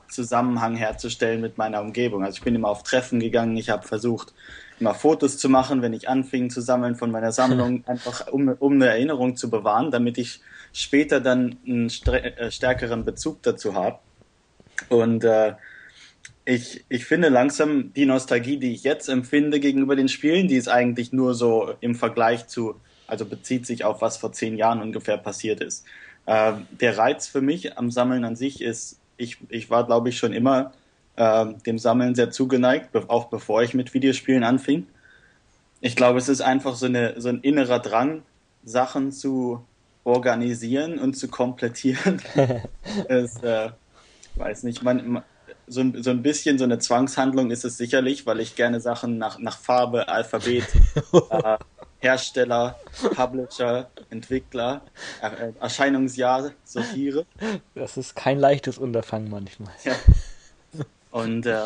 Zusammenhang herzustellen mit meiner Umgebung. Also ich bin immer auf Treffen gegangen, ich habe versucht, immer Fotos zu machen, wenn ich anfing zu sammeln von meiner Sammlung, [LAUGHS] einfach um, um eine Erinnerung zu bewahren, damit ich später dann einen äh, stärkeren Bezug dazu habe. Und äh, ich, ich finde langsam die Nostalgie, die ich jetzt empfinde gegenüber den Spielen, die ist eigentlich nur so im Vergleich zu also bezieht sich auf was vor zehn Jahren ungefähr passiert ist. Äh, der Reiz für mich am Sammeln an sich ist, ich, ich war, glaube ich, schon immer äh, dem Sammeln sehr zugeneigt, auch bevor ich mit Videospielen anfing. Ich glaube, es ist einfach so, eine, so ein innerer Drang, Sachen zu organisieren und zu komplettieren. [LAUGHS] es, äh, weiß nicht, man, so, so ein bisschen so eine Zwangshandlung ist es sicherlich, weil ich gerne Sachen nach, nach Farbe, Alphabet, [LAUGHS] äh, Hersteller, Publisher, Entwickler, äh, Erscheinungsjahr sortiere. Das ist kein leichtes Unterfangen manchmal. Ja. [LAUGHS] Und äh,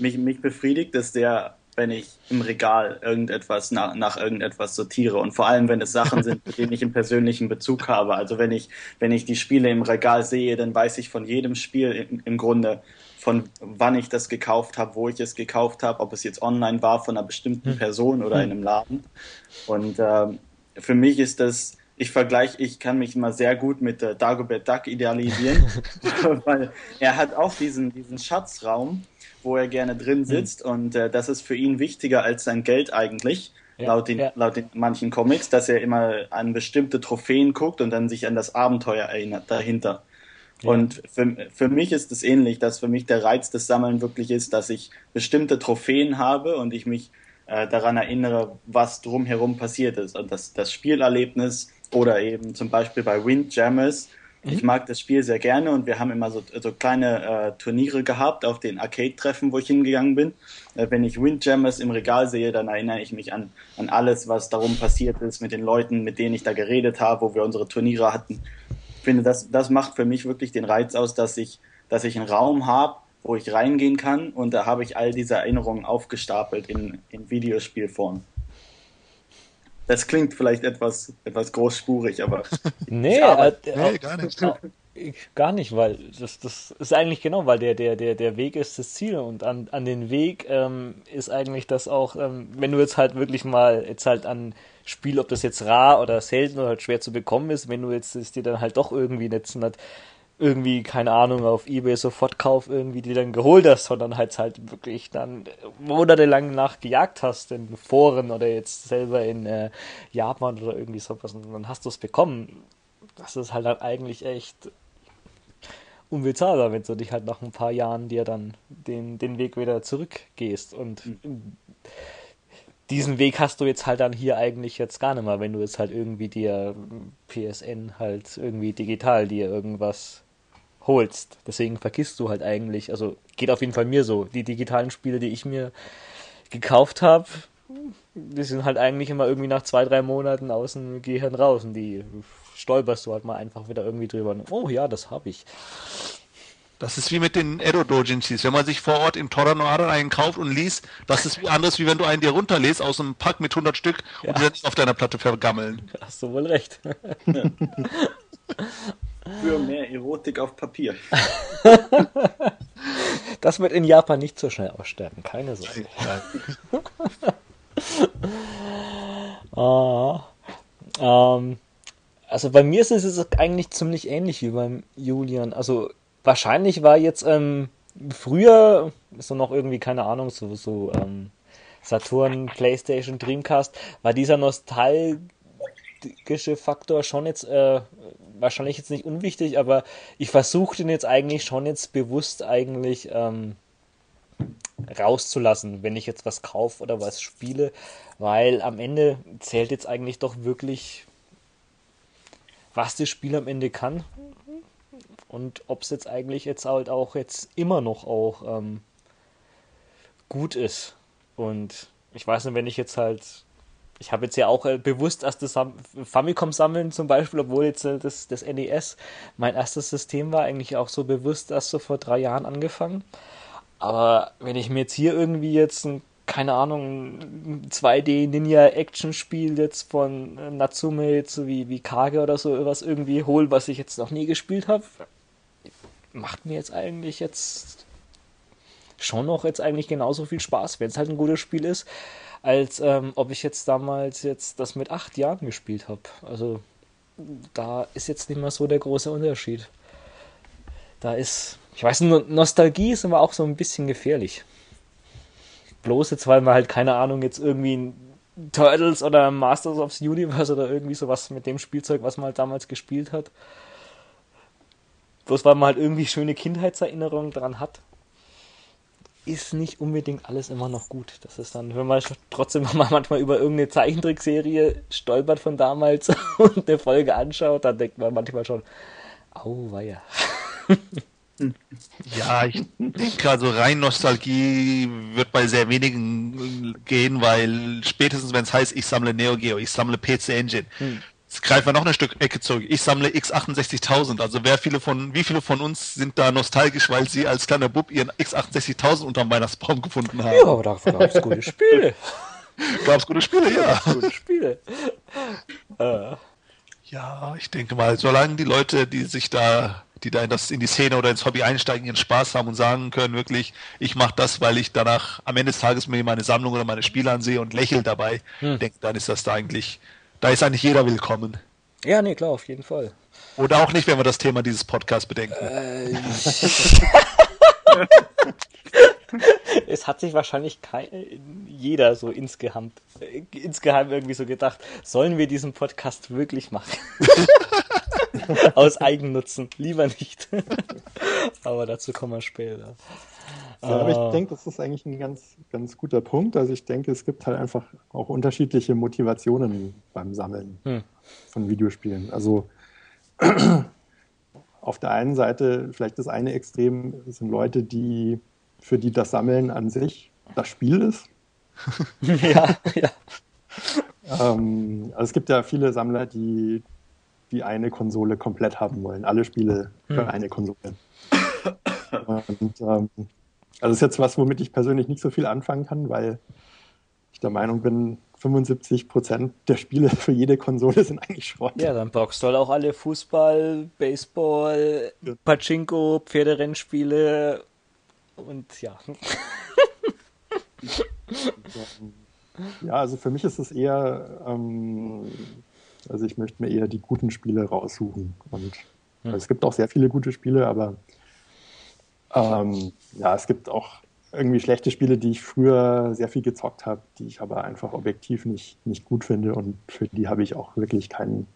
mich, mich befriedigt es sehr, wenn ich im Regal irgendetwas nach, nach irgendetwas sortiere und vor allem, wenn es Sachen sind, mit denen ich einen persönlichen Bezug habe. Also wenn ich, wenn ich die Spiele im Regal sehe, dann weiß ich von jedem Spiel im, im Grunde, von wann ich das gekauft habe, wo ich es gekauft habe, ob es jetzt online war von einer bestimmten hm. Person oder hm. in einem Laden. Und äh, für mich ist das, ich vergleiche, ich kann mich immer sehr gut mit äh, Dagobert Duck idealisieren, [LAUGHS] [LAUGHS] weil er hat auch diesen, diesen Schatzraum, wo er gerne drin hm. sitzt und äh, das ist für ihn wichtiger als sein Geld eigentlich. Ja, laut, den, ja. laut den manchen Comics, dass er immer an bestimmte Trophäen guckt und dann sich an das Abenteuer erinnert dahinter. Und für, für mich ist es ähnlich, dass für mich der Reiz des Sammeln wirklich ist, dass ich bestimmte Trophäen habe und ich mich äh, daran erinnere, was drumherum passiert ist. Und das, das Spielerlebnis oder eben zum Beispiel bei Windjammers. Mhm. Ich mag das Spiel sehr gerne und wir haben immer so, so kleine äh, Turniere gehabt auf den Arcade-Treffen, wo ich hingegangen bin. Äh, wenn ich Windjammers im Regal sehe, dann erinnere ich mich an, an alles, was darum passiert ist, mit den Leuten, mit denen ich da geredet habe, wo wir unsere Turniere hatten finde, das, das macht für mich wirklich den Reiz aus, dass ich, dass ich einen Raum habe, wo ich reingehen kann und da habe ich all diese Erinnerungen aufgestapelt in, in Videospielform. Das klingt vielleicht etwas, etwas großspurig, aber. [LAUGHS] nee, äh, nee, gar nicht. Gar nicht, weil das, das ist eigentlich genau, weil der, der, der, der Weg ist das Ziel und an, an den Weg ähm, ist eigentlich das auch, ähm, wenn du jetzt halt wirklich mal jetzt halt an Spiel, ob das jetzt rar oder selten oder halt schwer zu bekommen ist, wenn du jetzt es dir dann halt doch irgendwie netzen hat, irgendwie, keine Ahnung, auf Ebay Sofortkauf irgendwie die dann geholt hast, sondern halt halt wirklich dann monatelang nachgejagt hast in Foren oder jetzt selber in äh, Japan oder irgendwie sowas und dann hast du es bekommen. Das ist halt dann eigentlich echt unbezahlbar, wenn du dich halt nach ein paar Jahren dir dann den, den Weg wieder zurückgehst und mhm diesen Weg hast du jetzt halt dann hier eigentlich jetzt gar nicht mehr, wenn du jetzt halt irgendwie dir PSN halt irgendwie digital dir irgendwas holst. Deswegen vergisst du halt eigentlich, also geht auf jeden Fall mir so, die digitalen Spiele, die ich mir gekauft habe, die sind halt eigentlich immer irgendwie nach zwei, drei Monaten aus dem Gehirn raus und die stolperst du halt mal einfach wieder irgendwie drüber. Oh ja, das habe ich. Das ist wie mit den Edo-Dojinshis. Wenn man sich vor Ort im Toranoara einen kauft und liest, das ist wie anderes, wie wenn du einen dir runterlässt aus einem Pack mit 100 Stück ja. und die dann auf deiner Platte vergammeln. Hast du wohl recht. [LAUGHS] Für mehr Erotik auf Papier. [LAUGHS] das wird in Japan nicht so schnell aussterben, keine Sorge. [LAUGHS] ah, ähm, also bei mir ist es eigentlich ziemlich ähnlich wie beim Julian. Also wahrscheinlich war jetzt ähm, früher so noch irgendwie, keine Ahnung, so, so ähm, Saturn, Playstation, Dreamcast, war dieser nostalgische Faktor schon jetzt äh, wahrscheinlich jetzt nicht unwichtig, aber ich versuche den jetzt eigentlich schon jetzt bewusst eigentlich ähm, rauszulassen, wenn ich jetzt was kaufe oder was spiele, weil am Ende zählt jetzt eigentlich doch wirklich, was das Spiel am Ende kann und ob es jetzt eigentlich jetzt halt auch jetzt immer noch auch ähm, gut ist. Und ich weiß nicht, wenn ich jetzt halt, ich habe jetzt ja auch äh, bewusst erst das Famicom sammeln zum Beispiel, obwohl jetzt äh, das, das NES mein erstes System war, eigentlich auch so bewusst erst so vor drei Jahren angefangen. Aber wenn ich mir jetzt hier irgendwie jetzt ein keine Ahnung, 2D Ninja Action Spiel jetzt von äh, Natsume jetzt wie, wie Kage oder so was irgendwie hol, was ich jetzt noch nie gespielt habe, macht mir jetzt eigentlich jetzt schon noch jetzt eigentlich genauso viel Spaß, wenn es halt ein gutes Spiel ist, als ähm, ob ich jetzt damals jetzt das mit acht Jahren gespielt habe. Also da ist jetzt nicht mehr so der große Unterschied. Da ist, ich weiß Nostalgie ist immer auch so ein bisschen gefährlich. Bloß jetzt, weil man halt keine Ahnung jetzt irgendwie Turtles oder Masters of the Universe oder irgendwie sowas mit dem Spielzeug, was man halt damals gespielt hat, Bloß weil man halt irgendwie schöne Kindheitserinnerungen dran hat, ist nicht unbedingt alles immer noch gut. Das ist dann, wenn man trotzdem [LAUGHS] manchmal über irgendeine Zeichentrickserie stolpert von damals [LAUGHS] und eine Folge anschaut, dann denkt man manchmal schon, au, weia. [LAUGHS] Ja, ich denke also rein Nostalgie wird bei sehr wenigen gehen, weil spätestens wenn es heißt, ich sammle Neo Geo, ich sammle PC Engine, hm. Jetzt greifen wir noch eine Stück Ecke zurück. Ich sammle x68000. Also wer viele von, wie viele von uns sind da nostalgisch, weil sie als kleiner Bub ihren x68000 unterm Weihnachtsbaum gefunden haben? Ja, aber da gab es gute Spiele. [LAUGHS] gab es gute Spiele, ja. Gute Spiele. Äh. Ja, ich denke mal, solange die Leute, die sich da, die da in, das, in die Szene oder ins Hobby einsteigen, ihren Spaß haben und sagen können, wirklich, ich mache das, weil ich danach am Ende des Tages mir meine Sammlung oder meine Spiele ansehe und lächle dabei, hm. denke, dann ist das da eigentlich da ist eigentlich jeder willkommen. Ja, nee, klar, auf jeden Fall. Oder auch nicht, wenn wir das Thema dieses Podcasts bedenken. Äh, [LAUGHS] [LAUGHS] [LAUGHS] es hat sich wahrscheinlich kein, jeder so insgeheim, insgeheim irgendwie so gedacht, sollen wir diesen Podcast wirklich machen? [LAUGHS] Aus Eigennutzen. Lieber nicht. [LAUGHS] Aber dazu kommen wir später. Ja, aber ich ah. denke, das ist eigentlich ein ganz, ganz guter Punkt. Also ich denke, es gibt halt einfach auch unterschiedliche Motivationen beim Sammeln hm. von Videospielen. Also [CLEARS THROAT] auf der einen Seite, vielleicht das eine Extrem sind Leute, die für die das Sammeln an sich das Spiel ist. [LAUGHS] ja, ja. Ähm, also es gibt ja viele Sammler, die die eine Konsole komplett haben wollen, alle Spiele für hm. eine Konsole. Und ähm, also ist jetzt was, womit ich persönlich nicht so viel anfangen kann, weil ich der Meinung bin, 75 Prozent der Spiele [LAUGHS] für jede Konsole sind eigentlich Schrott. Ja, dann boxst du halt auch alle Fußball, Baseball, ja. Pachinko, Pferderennspiele und ja. [LAUGHS] ja, also für mich ist es eher, ähm, also ich möchte mir eher die guten Spiele raussuchen und Hm. Also es gibt auch sehr viele gute Spiele, aber ähm, ja, es gibt auch irgendwie schlechte Spiele, die ich früher sehr viel gezockt habe, die ich aber einfach objektiv nicht, nicht gut finde und für die habe ich auch wirklich keinen,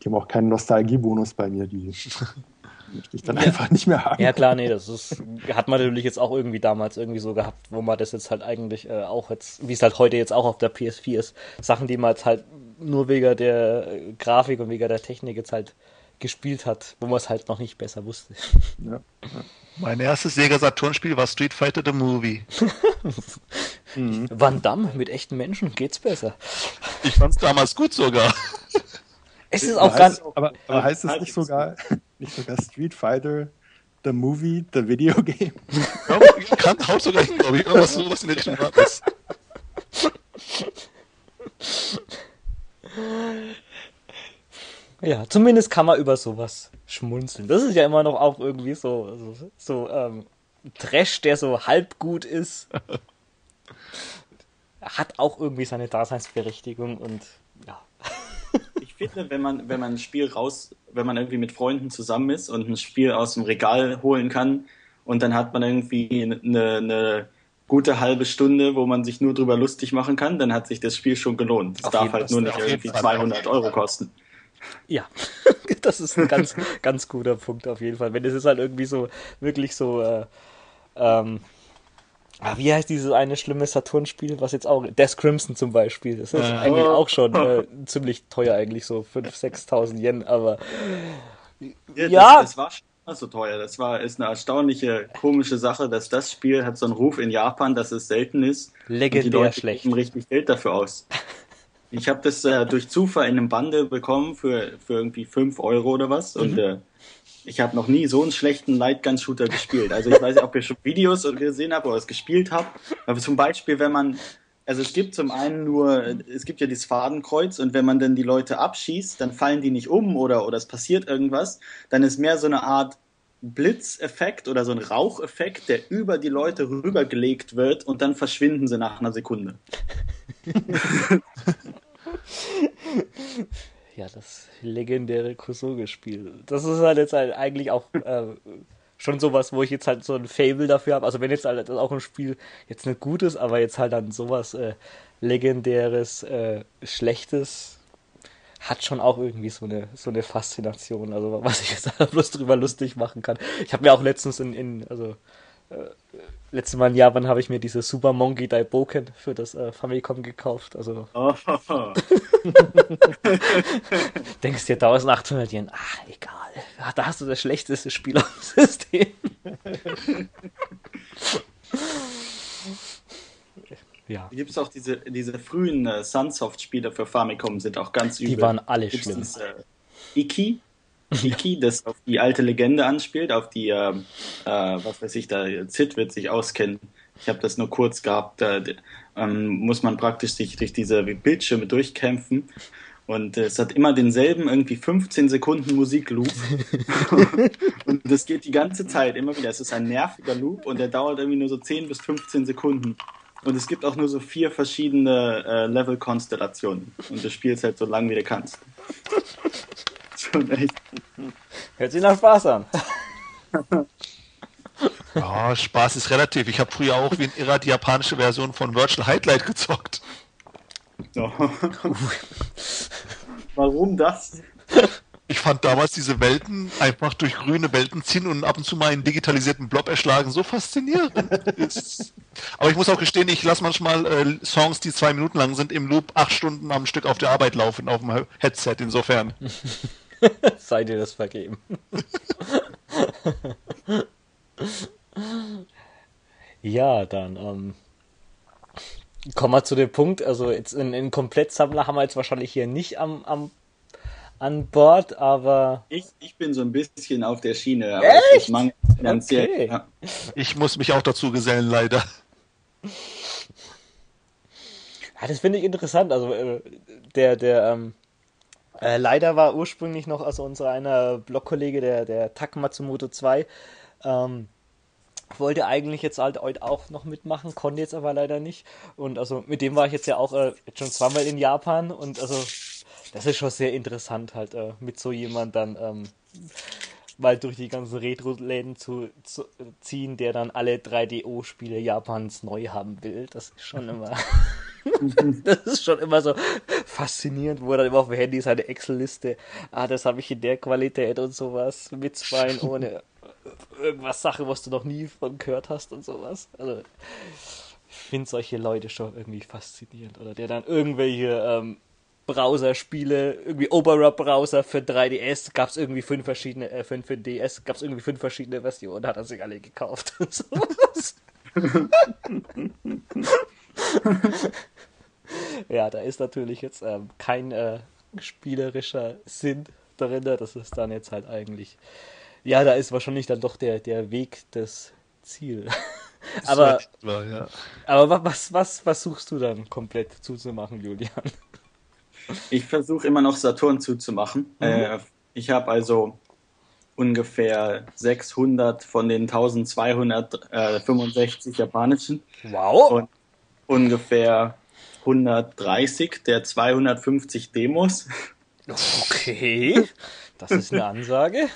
die haben auch keinen Nostalgiebonus bei mir, die [LAUGHS] möchte ich dann ja. einfach nicht mehr haben. Ja klar, nee, das ist, hat man natürlich jetzt auch irgendwie damals irgendwie so gehabt, wo man das jetzt halt eigentlich äh, auch jetzt, wie es halt heute jetzt auch auf der PS4 ist, Sachen, die man jetzt halt nur wegen der Grafik und wegen der Technik jetzt halt gespielt hat, wo man es halt noch nicht besser wusste. Ja. Mein erstes Sega Saturn-Spiel war Street Fighter the Movie. mhm. [LAUGHS] Van Damme mit echten Menschen geht's besser. Ich fand's damals gut sogar. [LAUGHS] Es ist auch ganz. Aber, aber heißt es nicht sogar, [LAUGHS] nicht sogar Street Fighter the Movie, the Video Game? [LAUGHS] Ja, kann auch sogar, glaube ich, irgendwas sowas in der Richtung war das. [LAUGHS] Ja, zumindest kann man über sowas schmunzeln. Das ist ja immer noch auch irgendwie so, so, so ähm, Trash, der so halb gut ist. Hat auch irgendwie seine Daseinsberechtigung und ja. Finde, wenn man, wenn man ein Spiel raus, wenn man irgendwie mit Freunden zusammen ist und ein Spiel aus dem Regal holen kann und dann hat man irgendwie eine, eine gute halbe Stunde, wo man sich nur drüber lustig machen kann, dann hat sich das Spiel schon gelohnt. Es darf halt nur nicht irgendwie 200 Euro kosten. Ja, [LAUGHS] das ist ein ganz, [LAUGHS] ganz guter Punkt auf jeden Fall. Wenn es ist halt irgendwie so, wirklich so, äh, ähm, ah, wie heißt dieses eine schlimme Saturn-Spiel, was jetzt auch, Death Crimson zum Beispiel, das ist äh, eigentlich auch schon [LAUGHS] äh, ziemlich teuer eigentlich, so 5.000, 6.000 Yen, aber ja, ja. Das, das war schon so teuer. Das war ist eine erstaunliche komische Sache, dass das Spiel hat so einen Ruf in Japan, dass es selten ist. Legendär und die Leute schlecht. Geben richtig Geld dafür aus. [LAUGHS] Ich habe das äh, durch Zufall in einem Bundle bekommen für, für irgendwie 5 Euro oder was. Mhm. Und äh, ich habe noch nie so einen schlechten Lightgun-Shooter gespielt. Also ich weiß nicht, ob ihr schon Videos gesehen habt oder es gespielt habt. Aber zum Beispiel, wenn man, also es gibt zum einen nur, es gibt ja dieses Fadenkreuz und wenn man dann die Leute abschießt, dann fallen die nicht um oder, oder es passiert irgendwas. Dann ist mehr so eine Art Blitzeffekt oder so ein Raucheffekt, der über die Leute rübergelegt wird und dann verschwinden sie nach einer Sekunde. [LAUGHS] [LAUGHS] ja, das legendäre Kosoge-Spiel. Das ist halt jetzt halt eigentlich auch äh, schon sowas, wo ich jetzt halt so ein Fable dafür habe. Also wenn jetzt halt auch ein Spiel jetzt nicht gut ist, aber jetzt halt dann sowas äh, legendäres, äh, schlechtes hat schon auch irgendwie so eine so eine Faszination. Also was ich jetzt [LAUGHS] bloß drüber lustig machen kann. Ich habe mir auch letztens in, in also letztes Mal in Japan habe ich mir diese Super Monkey Daiboken für das äh, Famicom gekauft. Also oh. [LAUGHS] denkst dir 1800 Yen, ach egal, da hast du das schlechteste Spiel am System. [LAUGHS] ja. Gibt es auch diese, diese frühen äh, Sunsoft-Spiele für Famicom, sind auch ganz übel. Die waren alle Gibt's schlimm. Äh, Iki, Iki, das auf die alte Legende anspielt, auf die, äh, äh, was weiß ich, da Zit wird sich auskennen. Ich habe das nur kurz gehabt. Da ähm, muss man praktisch sich durch diese Bildschirme durchkämpfen. Und äh, es hat immer denselben irgendwie 15 Sekunden Musikloop. [LAUGHS] und das geht die ganze Zeit immer wieder. Es ist ein nerviger Loop und der dauert irgendwie nur so 10 bis 15 Sekunden. Und es gibt auch nur so vier verschiedene äh, Level-Konstellationen. Und du spielst halt so lange, wie du kannst. Schon [LAUGHS] echt. Hört sich nach Spaß an. [LAUGHS] Ja, Spaß ist relativ. Ich habe früher auch wie ein Irrer die japanische Version von Virtual Highlight gezockt. Oh. [LAUGHS] Warum das? Ich fand damals diese Welten einfach durch grüne Welten ziehen und ab und zu mal einen digitalisierten Blob erschlagen so faszinierend. Aber ich muss auch gestehen, ich lasse manchmal äh, Songs, die zwei Minuten lang sind, im Loop acht Stunden am Stück auf der Arbeit laufen, auf dem Headset insofern. [LAUGHS] Sei dir das vergeben. [LAUGHS] ja, dann ähm, kommen wir zu dem Punkt. Also jetzt einen Komplettsammler haben wir jetzt wahrscheinlich hier nicht am, am an Bord, aber. Ich, ich bin so ein bisschen auf der Schiene, aber Echt? finanziell. Okay. Ja. Ich muss mich auch dazu gesellen, leider. Ja, das finde ich interessant. Also äh, der, der, ähm, äh, leider war ursprünglich noch also unser einer Blogkollege, der, der Tak Matsumoto 2, ähm, wollte eigentlich jetzt halt heute auch noch mitmachen, konnte jetzt aber leider nicht. Und also mit dem war ich jetzt ja auch äh, jetzt schon zweimal in Japan und also das ist schon sehr interessant halt äh, mit so jemand dann ähm, mal durch die ganzen Retro-Läden zu, zu, ziehen, der dann alle 3DO-Spiele Japans neu haben will. Das ist schon [LAUGHS] immer. [LAUGHS] das ist schon immer so faszinierend, wo er dann immer auf dem Handy seine Excel-Liste, ah, das habe ich in der Qualität und sowas, mit zwei [LAUGHS] ohne irgendwas Sache, was du noch nie von gehört hast und sowas. Also ich finde solche Leute schon irgendwie faszinierend. Oder der dann irgendwelche ähm, Browser-Spiele, irgendwie Opera-Browser für 3DS, gab es irgendwie fünf verschiedene, äh, für, für DS, gab es irgendwie fünf verschiedene Versionen, hat er sich alle gekauft und sowas. [LAUGHS] [LAUGHS] ja, da ist natürlich jetzt ähm, kein äh, spielerischer Sinn drin, das ist dann jetzt halt eigentlich, ja, da ist wahrscheinlich dann doch der, der Weg des Ziel. [LAUGHS] aber, war, ja. aber was, was versuchst du dann komplett zuzumachen, Julian? Ich versuche immer noch Saturn zuzumachen. Mhm. Äh, ich habe also ungefähr 600 von den 1265 japanischen. Wow. Und ungefähr 130 der 250 Demos. Okay, das ist eine Ansage.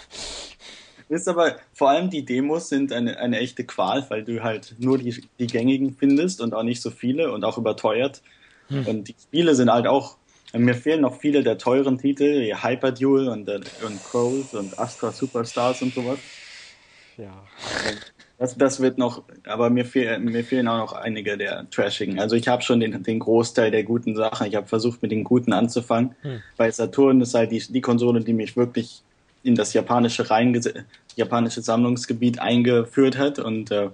Ist aber, vor allem die Demos sind eine, eine echte Qual, weil du halt nur die, die gängigen findest und auch nicht so viele und auch überteuert. Hm. Und die Spiele sind halt auch mir fehlen noch viele der teuren Titel, wie Hyperduel und, und Crows und Astra Superstars und sowas. Ja. Das, das wird noch, aber mir, fehl, mir fehlen auch noch einige der Trashigen. Also ich habe schon den, den Großteil der guten Sachen. Ich habe versucht, mit den guten anzufangen. Hm. Bei Saturn ist halt die, die Konsole, die mich wirklich in das japanische Rein japanische Sammlungsgebiet eingeführt hat und äh,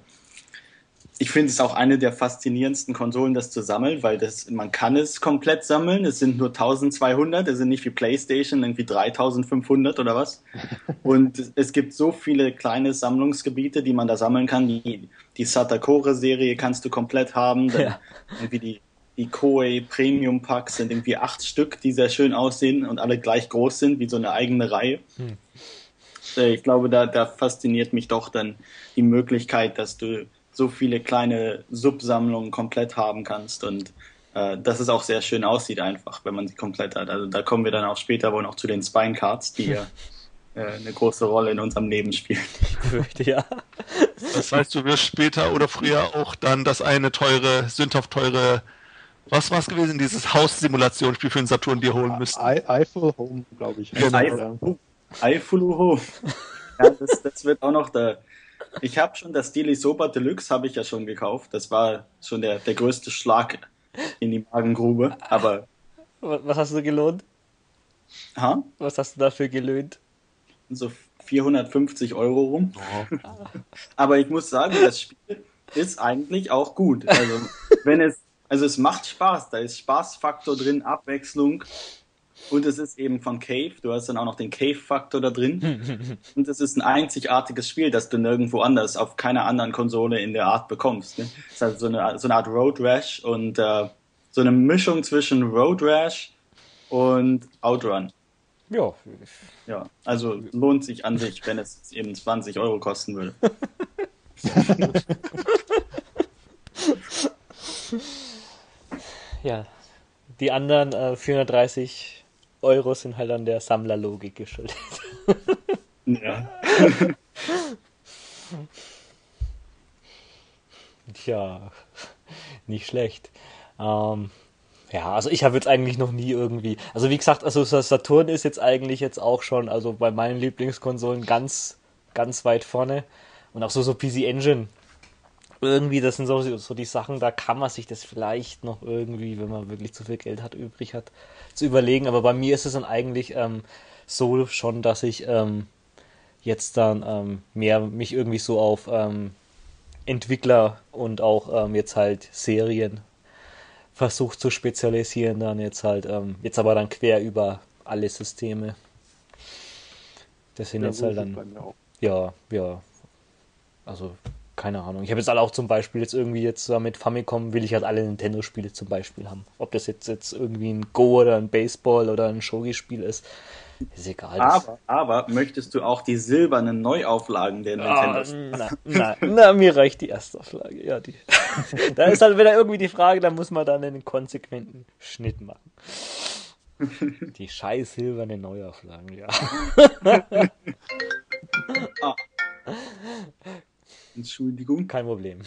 ich finde es auch eine der faszinierendsten Konsolen, das zu sammeln, weil das, man kann es komplett sammeln. Es sind nur 1200, es sind nicht wie PlayStation irgendwie 3500 oder was. [LAUGHS] Und es gibt so viele kleine Sammlungsgebiete, die man da sammeln kann. Die, die Satakore-Serie kannst du komplett haben. Ja. Irgendwie die, die Koei Premium Packs sind irgendwie acht Stück, die sehr schön aussehen und alle gleich groß sind, wie so eine eigene Reihe. Hm. Äh, ich glaube, da, da fasziniert mich doch dann die Möglichkeit, dass du so viele kleine Subsammlungen komplett haben kannst und äh, dass es auch sehr schön aussieht einfach, wenn man sie komplett hat. Also da kommen wir dann auch später wohl noch zu den Spine Cards, die ja [LAUGHS] äh, eine große Rolle in unserem Leben spielen. Ich fürchte ja. Das heißt, du wirst später oder früher auch dann das eine teure, sündhaft teure was war es gewesen, dieses Haussimulationsspiel für den Saturn dir holen müssen? Eiffel Home, glaube ich. Eiffel Home. Ja, das, das wird auch noch da ich habe schon das Dili Soba Deluxe habe ich ja schon gekauft. Das war schon der, der größte Schlag in die Magengrube. Aber was hast du gelohnt? Ha? Was hast du dafür gelöhnt? So 450 Euro rum. Oh. Aber ich muss sagen, das Spiel ist eigentlich auch gut. Also wenn es, also es macht Spaß. Da ist Spaßfaktor drin, Abwechslung. Und es ist eben von Cave. Du hast dann auch noch den Cave-Faktor da drin. [LAUGHS] und es ist ein einzigartiges Spiel, das du nirgendwo anders auf keiner anderen Konsole in der Art bekommst. Ne? Es ist also so eine, so eine Art Road Rash und äh, so eine Mischung zwischen Road Rash und Outrun. Ja. Ja, also lohnt sich an sich, wenn es eben 20 Euro kosten würde. [LAUGHS] ja, die anderen äh, 430 Euro sind halt an der Sammlerlogik geschuldet. Ja. [LAUGHS] Tja, nicht schlecht. Ähm, ja, also ich habe jetzt eigentlich noch nie irgendwie, also wie gesagt, also Saturn ist jetzt eigentlich jetzt auch schon, also bei meinen Lieblingskonsolen ganz, ganz weit vorne. Und auch so, so PC Engine irgendwie, das sind so, so die Sachen, da kann man sich das vielleicht noch irgendwie, wenn man wirklich zu viel Geld hat, übrig hat, zu überlegen. Aber bei mir ist es dann eigentlich ähm, so schon, dass ich ähm, jetzt dann ähm, mehr mich irgendwie so auf ähm, Entwickler und auch ähm, jetzt halt Serien versucht zu spezialisieren, dann jetzt halt, ähm, jetzt aber dann quer über alle Systeme. Das sind ja, jetzt halt dann. Ja, ja. Also keine Ahnung. Ich habe jetzt alle auch zum Beispiel jetzt irgendwie jetzt mit Famicom will ich halt alle Nintendo-Spiele zum Beispiel haben. Ob das jetzt, jetzt irgendwie ein Go oder ein Baseball oder ein Shogi-Spiel ist, ist egal. Aber, aber möchtest du auch die silbernen Neuauflagen der Nintendo? Oh, na, na, [LAUGHS] na, mir reicht die Erstauflage. Ja, die. [LAUGHS] da ist halt wieder irgendwie die Frage, da muss man dann einen konsequenten Schnitt machen. Die scheiß silbernen Neuauflagen, ja. [LAUGHS] ah. Entschuldigung. Kein Problem.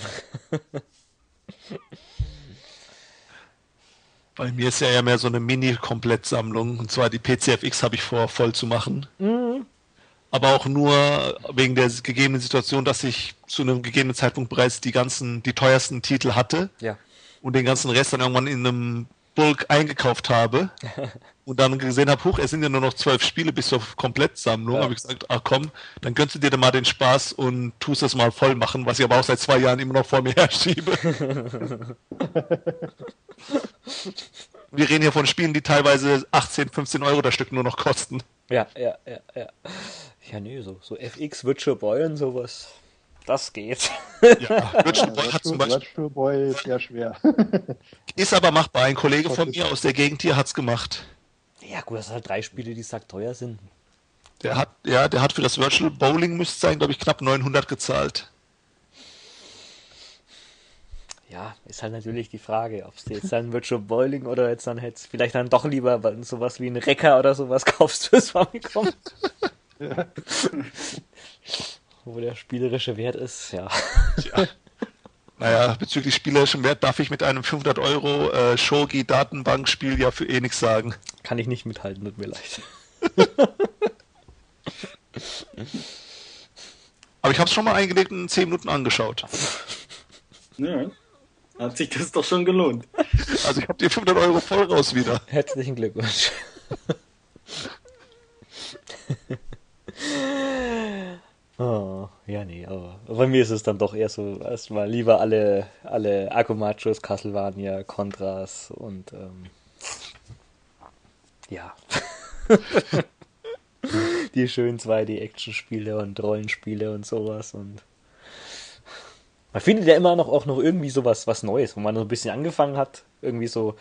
Bei mir ist ja eher mehr so eine Mini-Komplettsammlung. Und zwar die PCFX habe ich vor, voll zu machen. Mhm. Aber auch nur wegen der gegebenen Situation, dass ich zu einem gegebenen Zeitpunkt bereits die ganzen, die teuersten Titel hatte. Ja. Und den ganzen Rest dann irgendwann in einem Bulk eingekauft habe. [LAUGHS] und dann gesehen habe, huch, es sind ja nur noch zwölf Spiele bis zur Komplettsammlung. Ja. habe ich gesagt, ach komm, dann gönnst du dir dann mal den Spaß und tust das mal voll machen, was ich aber auch seit zwei Jahren immer noch vor mir [LAUGHS] herschiebe. [LAUGHS] Wir reden hier von Spielen, die teilweise 18, 15 Euro das Stück nur noch kosten. Ja, ja, ja, ja. Ja, nee, so, so FX, Virtual Boy und sowas. Das geht. Ja, Virtual Boy hat zum Beispiel. Virtual Boy ist sehr schwer. Ist aber machbar. Ein Kollege von mir aus der Gegend hier hat's gemacht. Ja, gut, das sind halt drei Spiele, die sagt teuer sind. Der hat, ja, der hat für das Virtual Bowling müsste sein, glaube ich, knapp 900 gezahlt. Ja, ist halt natürlich die Frage, ob du jetzt dann Virtual Bowling oder jetzt dann hättest vielleicht dann doch lieber sowas wie ein Recker oder sowas [LAUGHS] kaufst fürs Famicom. Ja. Wo der spielerische Wert ist, ja. Tja. Naja, bezüglich spielerischem Wert darf ich mit einem 500 Euro äh, Shogi Datenbankspiel ja für eh nichts sagen. Kann ich nicht mithalten, tut mir leid. [LAUGHS] Aber ich habe es schon mal eingelegt und in 10 Minuten angeschaut. Ja, hat sich das doch schon gelohnt. Also ich habe die 500 Euro voll raus wieder. Herzlichen Glückwunsch. [LAUGHS] Oh, ja, nee, aber bei mir ist es dann doch eher so, erstmal lieber alle, alle Akumachos, Castlevania, Contras und ähm, ja. [LAUGHS] die schönen 2D-Action-Spiele und Rollenspiele und sowas und man findet ja immer noch auch noch irgendwie sowas was Neues, wo man so ein bisschen angefangen hat, irgendwie so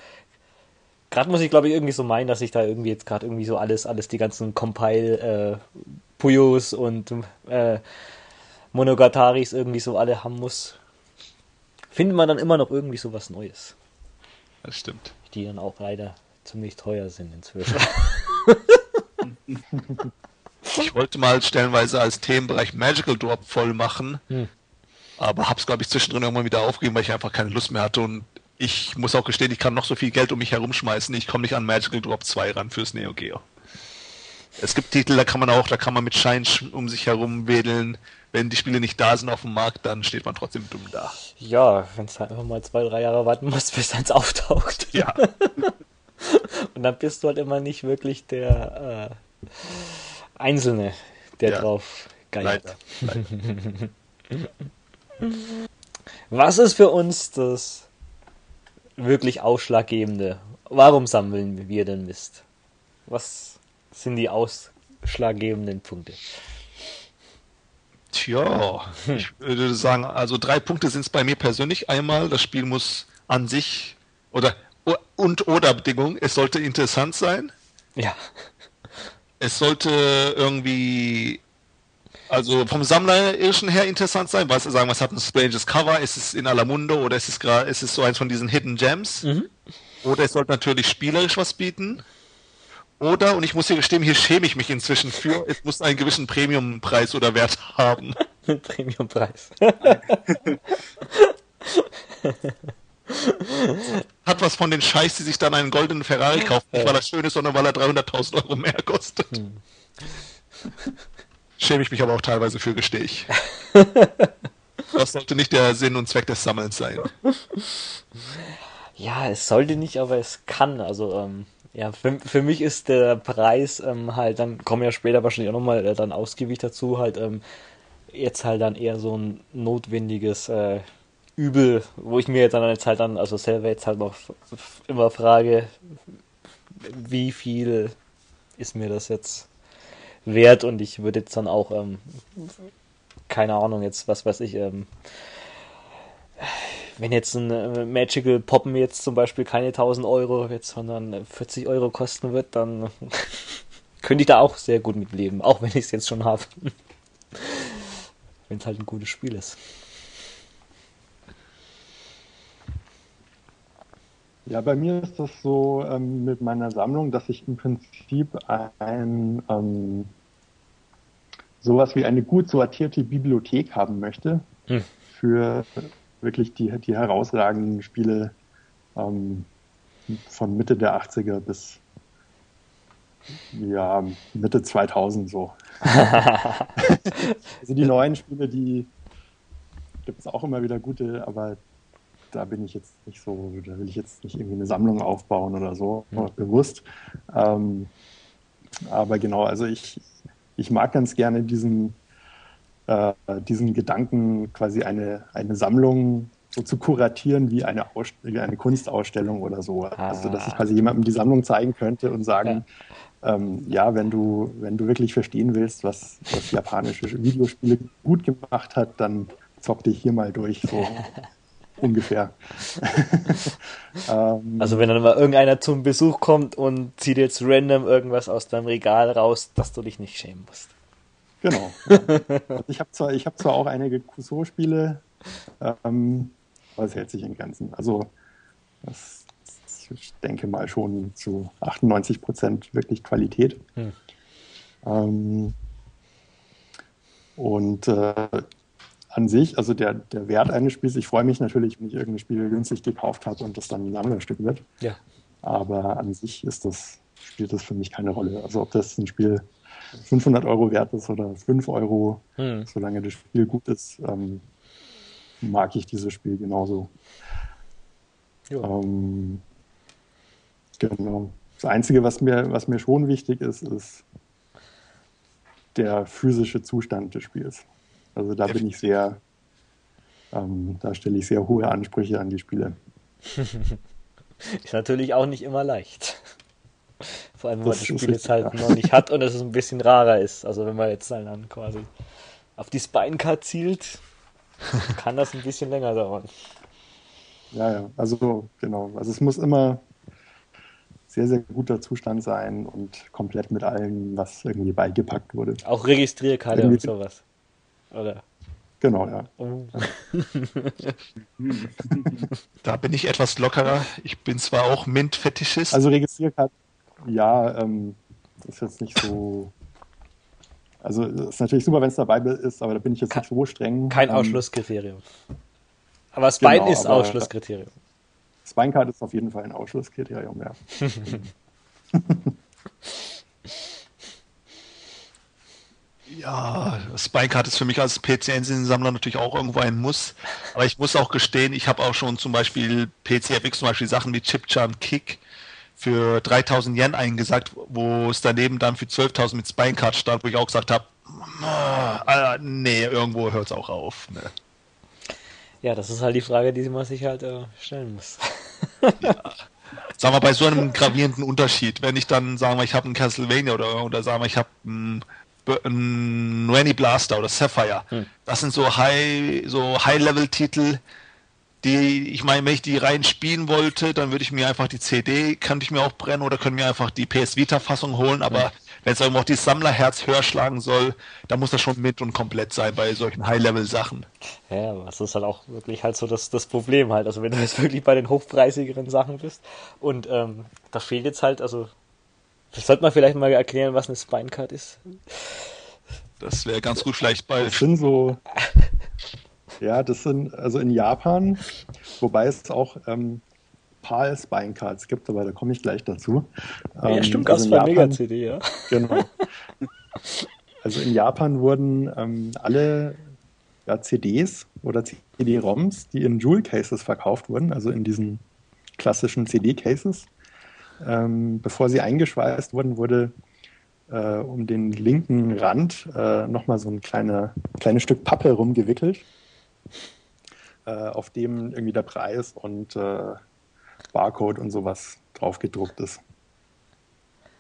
gerade muss ich glaube ich irgendwie so meinen, dass ich da irgendwie jetzt gerade irgendwie so alles alles die ganzen Compile äh, Puyos und äh, Monogataris irgendwie so alle haben muss, findet man dann immer noch irgendwie so was Neues. Das stimmt. Die dann auch leider ziemlich teuer sind inzwischen. [LAUGHS] ich wollte mal stellenweise als Themenbereich Magical Drop voll machen, hm. aber hab's glaube ich zwischendrin irgendwann wieder aufgegeben, weil ich einfach keine Lust mehr hatte und ich muss auch gestehen, ich kann noch so viel Geld um mich herumschmeißen, ich komme nicht an Magical Drop 2 ran fürs Neo Geo. Es gibt Titel, da kann man auch, da kann man mit Schein um sich herum wedeln. Wenn die Spiele nicht da sind auf dem Markt, dann steht man trotzdem dumm da. Ja, wenn es halt einfach mal zwei, drei Jahre warten muss, [LAUGHS] bis eins auftaucht. Ja. [LAUGHS] [LAUGHS] Und dann bist du halt immer nicht wirklich der äh, Einzelne, der ja. drauf geiert. Leider. Leider. Was ist für uns das wirklich Ausschlaggebende? Warum sammeln wir denn Mist? Was sind die ausschlaggebenden Punkte? Tja, ich würde sagen, also drei Punkte sind es bei mir persönlich. Einmal, das Spiel muss an sich oder und oder Bedingung, es sollte interessant sein. Ja. Es sollte irgendwie also vom Sammlerischen her interessant sein, was sagen, was hat ein stranges Cover? Ist es in aller Munde oder ist es gerade, ist es so eins von diesen Hidden Gems? Mhm. Oder es sollte natürlich spielerisch was bieten. Oder, und ich muss hier gestehen, hier schäme ich mich inzwischen für, es muss einen gewissen Premiumpreis oder Wert haben. [LAUGHS] Premiumpreis. [LAUGHS] [LAUGHS] Hat was von den Scheiß, die sich dann einen goldenen Ferrari kaufen, nicht weil er schön ist, sondern weil er 300.000 Euro mehr kostet. Hm. [LAUGHS] Schäme ich mich aber auch teilweise für, gestehe ich. [LAUGHS] Das sollte nicht der Sinn und Zweck des Sammelns sein. Ja, es sollte nicht, aber es kann. Also, ähm, ja, für, für mich ist der Preis ähm, halt, dann kommen ja später wahrscheinlich auch nochmal äh, dann Ausgewicht dazu, halt ähm, jetzt halt dann eher so ein notwendiges äh, Übel, wo ich mir jetzt dann jetzt halt dann, also selber jetzt halt noch immer frage, wie viel ist mir das jetzt wert und ich würde jetzt dann auch, ähm, keine Ahnung, jetzt was weiß ich, ähm, wenn jetzt ein äh, Magical Poppen jetzt zum Beispiel keine 1000 Euro jetzt, sondern 40 Euro kosten wird, dann [LAUGHS] könnte ich da auch sehr gut mitleben, auch wenn ich es jetzt schon habe. [LAUGHS] wenn es halt ein gutes Spiel ist. Ja, bei mir ist das so ähm, mit meiner Sammlung, dass ich im Prinzip ein ähm, sowas wie eine gut sortierte Bibliothek haben möchte hm. für wirklich die, die herausragenden Spiele ähm, von Mitte der 80er bis ja, Mitte 2000 so. [LAUGHS] also die neuen Spiele, die gibt es auch immer wieder gute, aber da bin ich jetzt nicht so, da will ich jetzt nicht irgendwie eine Sammlung aufbauen oder so, mhm. bewusst. Ähm, aber genau, also ich, ich mag ganz gerne diesen, äh, diesen Gedanken, quasi eine, eine Sammlung so zu kuratieren wie eine, Aus wie eine Kunstausstellung oder so. Ah. Also, dass ich quasi jemandem die Sammlung zeigen könnte und sagen, ja, ähm, ja wenn, du, wenn du wirklich verstehen willst, was, was japanische Videospiele gut gemacht hat, dann zock dich hier mal durch. So. [LAUGHS] ungefähr. [LAUGHS] ähm, also wenn dann mal irgendeiner zum Besuch kommt und zieht jetzt random irgendwas aus deinem Regal raus, dass du dich nicht schämen musst. Genau. [LAUGHS] also ich habe zwar, hab zwar auch einige Cusot-Spiele, ähm, aber es hält sich in Grenzen. Also das, ich denke mal schon zu 98 Prozent wirklich Qualität. Hm. Ähm, und äh, an sich, also der, der Wert eines Spiels, ich freue mich natürlich, wenn ich irgendein Spiel günstig gekauft habe und das dann ein Sammlerstück wird. Ja. Aber an sich ist das, spielt das für mich keine Rolle. Also ob das ein Spiel 500 Euro wert ist oder 5 Euro, hm. solange das Spiel gut ist, ähm, mag ich dieses Spiel genauso. Ähm, genau. Das Einzige, was mir, was mir schon wichtig ist, ist der physische Zustand des Spiels. Also da bin ich sehr, ähm, da stelle ich sehr hohe Ansprüche an die Spiele. [LAUGHS] ist natürlich auch nicht immer leicht. Vor allem, wenn das man das Spiel jetzt halt ja. noch nicht hat und es ein bisschen rarer ist. Also wenn man jetzt dann quasi auf die Spinecard zielt, [LAUGHS] kann das ein bisschen länger dauern. Ja, ja, also genau. Also es muss immer sehr, sehr guter Zustand sein und komplett mit allem, was irgendwie beigepackt wurde. Auch Registrierkarte und sowas. Oder? Genau, ja. Oh. [LAUGHS] da bin ich etwas lockerer. Ich bin zwar auch Mint-Fetischist. Also Registrierkarte, ja, ähm, ist jetzt nicht so. Also ist natürlich super, wenn es dabei ist, aber da bin ich jetzt nicht so streng. Kein ähm, Ausschlusskriterium. Aber Spine genau, ist Ausschlusskriterium. Spinecard ist auf jeden Fall ein Ausschlusskriterium, ja. [LAUGHS] Ja, Spinecard ist für mich als PC-Engine-Sammler natürlich auch irgendwo ein Muss. Aber ich muss auch gestehen, ich habe auch schon zum Beispiel PCFX zum Beispiel Sachen wie Chipcharm Kick für 3000 Yen eingesagt, wo es daneben dann für 12.000 mit Spinecard stand, wo ich auch gesagt habe, äh, nee, irgendwo hört es auch auf. Ne? Ja, das ist halt die Frage, die man sich halt äh, stellen muss. ja. Sagen wir bei so einem gravierenden Unterschied, wenn ich dann, sagen wir, ich habe einen Castlevania oder, oder sagen wir, ich habe einen Renny Blaster oder Sapphire. Hm. Das sind so High, so High-Level-Titel, die, ich meine, wenn ich die rein spielen wollte, dann würde ich mir einfach die CD, könnte ich mir auch brennen oder könnte mir einfach die PS Vita-Fassung holen, aber hm. wenn es irgendwo auch die Sammlerherz höher schlagen soll, dann muss das schon mit und komplett sein bei solchen High-Level-Sachen. Ja, aber das ist halt auch wirklich halt so das, das Problem halt. Also wenn du jetzt wirklich bei den hochpreisigeren Sachen bist und ähm, da fehlt jetzt halt, also sollte man vielleicht mal erklären, was eine Spinecard ist? Das wäre ganz gut vielleicht bei. Das sind so. Ja, das sind also in Japan, wobei es auch ähm, PAL Spinecards gibt, aber da komme ich gleich dazu. Ja, ähm, stimmt, also bei Mega CD, ja. Genau. Also in Japan wurden ähm, alle ja, CDs oder CD-ROMs, die in Jewel Cases verkauft wurden, also in diesen klassischen CD-Cases, ähm, bevor sie eingeschweißt wurden, wurde äh, um den linken Rand äh, nochmal so ein kleine, kleines Stück Pappe rumgewickelt, äh, auf dem irgendwie der Preis und äh, Barcode und sowas drauf gedruckt ist.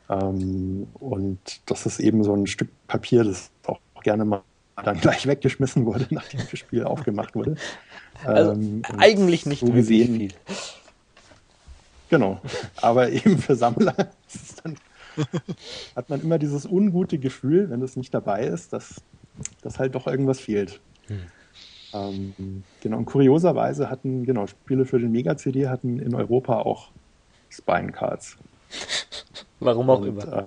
Ähm, und das ist eben so ein Stück Papier, das auch gerne mal dann gleich weggeschmissen wurde, [LAUGHS] nachdem das Spiel aufgemacht wurde. Also ähm, eigentlich nicht so gesehen, viel. Genau. Aber [LAUGHS] eben für Sammler dann, hat man immer dieses ungute Gefühl, wenn es nicht dabei ist, dass, dass halt doch irgendwas fehlt. Hm. Ähm, genau, und kurioserweise hatten, genau, Spiele für den Mega-CD hatten in Europa auch Spine-Cards. Warum auch und, immer. Äh,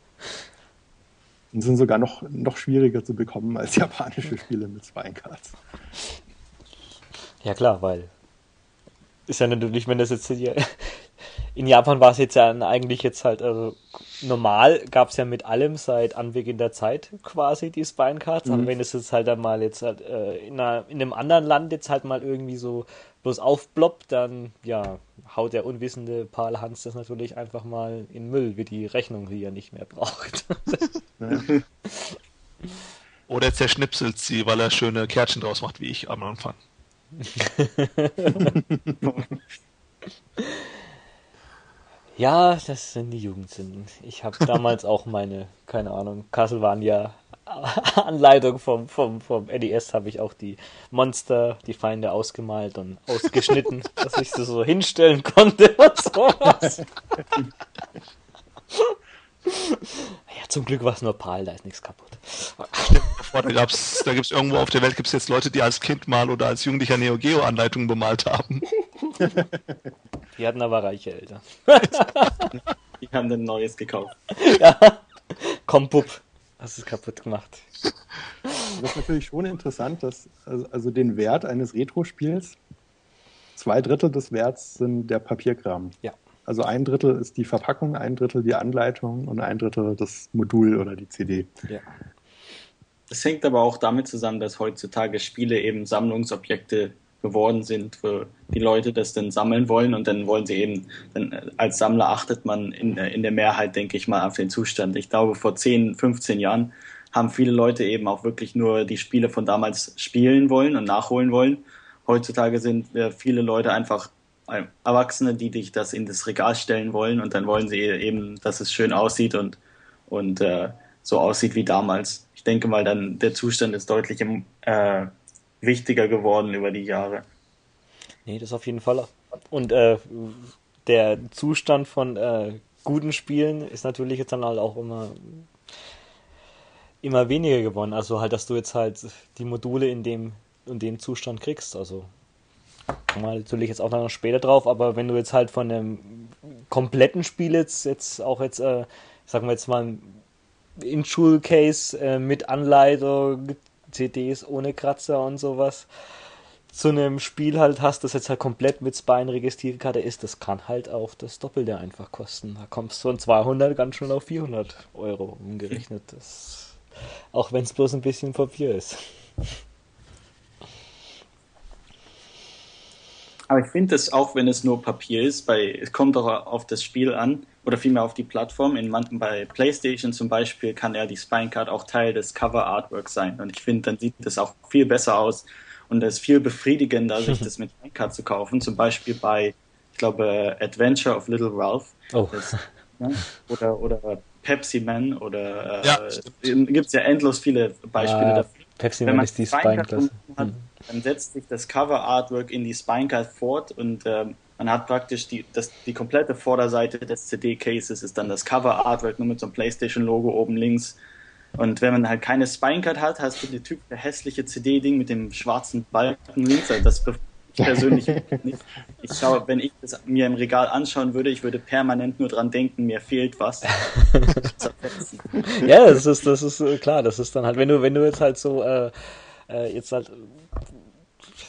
und sind sogar noch, noch schwieriger zu bekommen als japanische Spiele mit Spinecards. Ja klar, weil ist ja natürlich, wenn das jetzt hier in Japan war es jetzt ja eigentlich jetzt halt, also normal gab es ja mit allem seit Anbeginn der Zeit quasi die Spinecards, mhm. aber wenn es jetzt halt dann mal jetzt halt äh, in, einer, in einem anderen Land jetzt halt mal irgendwie so bloß aufploppt, dann ja, haut der unwissende Paul Hans das natürlich einfach mal in Müll, wie die Rechnung, die er nicht mehr braucht. [LAUGHS] Oder zerschnipselt sie, weil er schöne Kärtchen draus macht, wie ich am Anfang. [LAUGHS] Ja, das sind die Jugendsünden. Ich habe [LAUGHS] damals auch meine, keine Ahnung, Castlevania Anleitung vom, vom, vom NES habe ich auch die Monster, die Feinde ausgemalt und ausgeschnitten, [LAUGHS] dass ich sie so hinstellen konnte und sowas. [LAUGHS] [LAUGHS] Ja, zum Glück war es nur Pal, da ist nichts kaputt. Da, gab's, da gibt es irgendwo auf der Welt gibt's jetzt Leute, die als Kind mal oder als Jugendlicher Neo Geo Anleitungen bemalt haben. [LAUGHS] Die hatten aber reiche Eltern. Die haben ein neues gekauft. [LAUGHS] Ja. Komm, Bub, hast es kaputt gemacht. Das ist natürlich schon interessant, dass also, also den Wert eines Retro-Spiels, zwei Drittel des Werts sind der Papierkram. Ja. Also ein Drittel ist die Verpackung, ein Drittel die Anleitung und ein Drittel das Modul oder die CD. Ja. Das hängt aber auch damit zusammen, dass heutzutage Spiele eben Sammlungsobjekte geworden sind, wo die Leute das dann sammeln wollen und dann wollen sie eben, dann als Sammler achtet man in, in der Mehrheit, denke ich mal, auf den Zustand. Ich glaube, vor 10, 15 Jahren haben viele Leute eben auch wirklich nur die Spiele von damals spielen wollen und nachholen wollen. Heutzutage sind äh, viele Leute einfach Erwachsene, die dich das in das Regal stellen wollen und dann wollen sie eben, dass es schön aussieht und, und äh, so aussieht wie damals. Ich denke mal, dann der Zustand ist deutlich äh, wichtiger geworden über die Jahre. Nee, das auf jeden Fall. Und äh, der Zustand von äh, guten Spielen ist natürlich jetzt dann halt auch immer immer weniger geworden. Also halt, dass du jetzt halt die Module in dem in dem Zustand kriegst. Also kommen wir natürlich jetzt auch noch später drauf, aber wenn du jetzt halt von einem kompletten Spiel jetzt, jetzt auch jetzt, äh, sagen wir jetzt mal, in Schulcase äh, mit Anleitung, CDs ohne Kratzer und sowas zu einem Spiel halt hast, das jetzt halt komplett mit Spine-Registrierkarte ist, das kann halt auch das Doppelte einfach kosten. Da kommst du von 200 ganz schon auf 400 Euro umgerechnet. Das, auch wenn es bloß ein bisschen Papier ist. Aber ich finde es auch, wenn es nur Papier ist, bei, es kommt doch auf das Spiel an oder vielmehr auf die Plattform. In, bei PlayStation zum Beispiel kann ja die Spinecard auch Teil des Cover Artworks sein. Und ich finde, dann sieht das auch viel besser aus und es ist viel befriedigender, [LAUGHS] sich das mit Spinecard zu kaufen. Zum Beispiel bei, ich glaube, Adventure of Little Ralph. Oh. Das, ja, oder, oder Pepsi Man oder äh, ja, gibt es ja endlos viele Beispiele ah, dafür. Pepsi Man ist die Spinecard dann setzt sich das Cover Artwork in die Spinecard fort und ähm, man hat praktisch die, das, die komplette Vorderseite des CD-Cases ist dann das Cover Artwork nur mit so einem PlayStation-Logo oben links. Und wenn man halt keine Spinecard hat, hast du die Typ der hässliche CD-Ding mit dem schwarzen Balken links. Also das [LAUGHS] persönlich [LAUGHS] nicht. Ich schaue, wenn ich das mir im Regal anschauen würde, ich würde permanent nur dran denken, mir fehlt was. [LAUGHS] ja, das ist, das ist äh, klar. Das ist dann halt, wenn du, wenn du jetzt halt so äh, äh, jetzt halt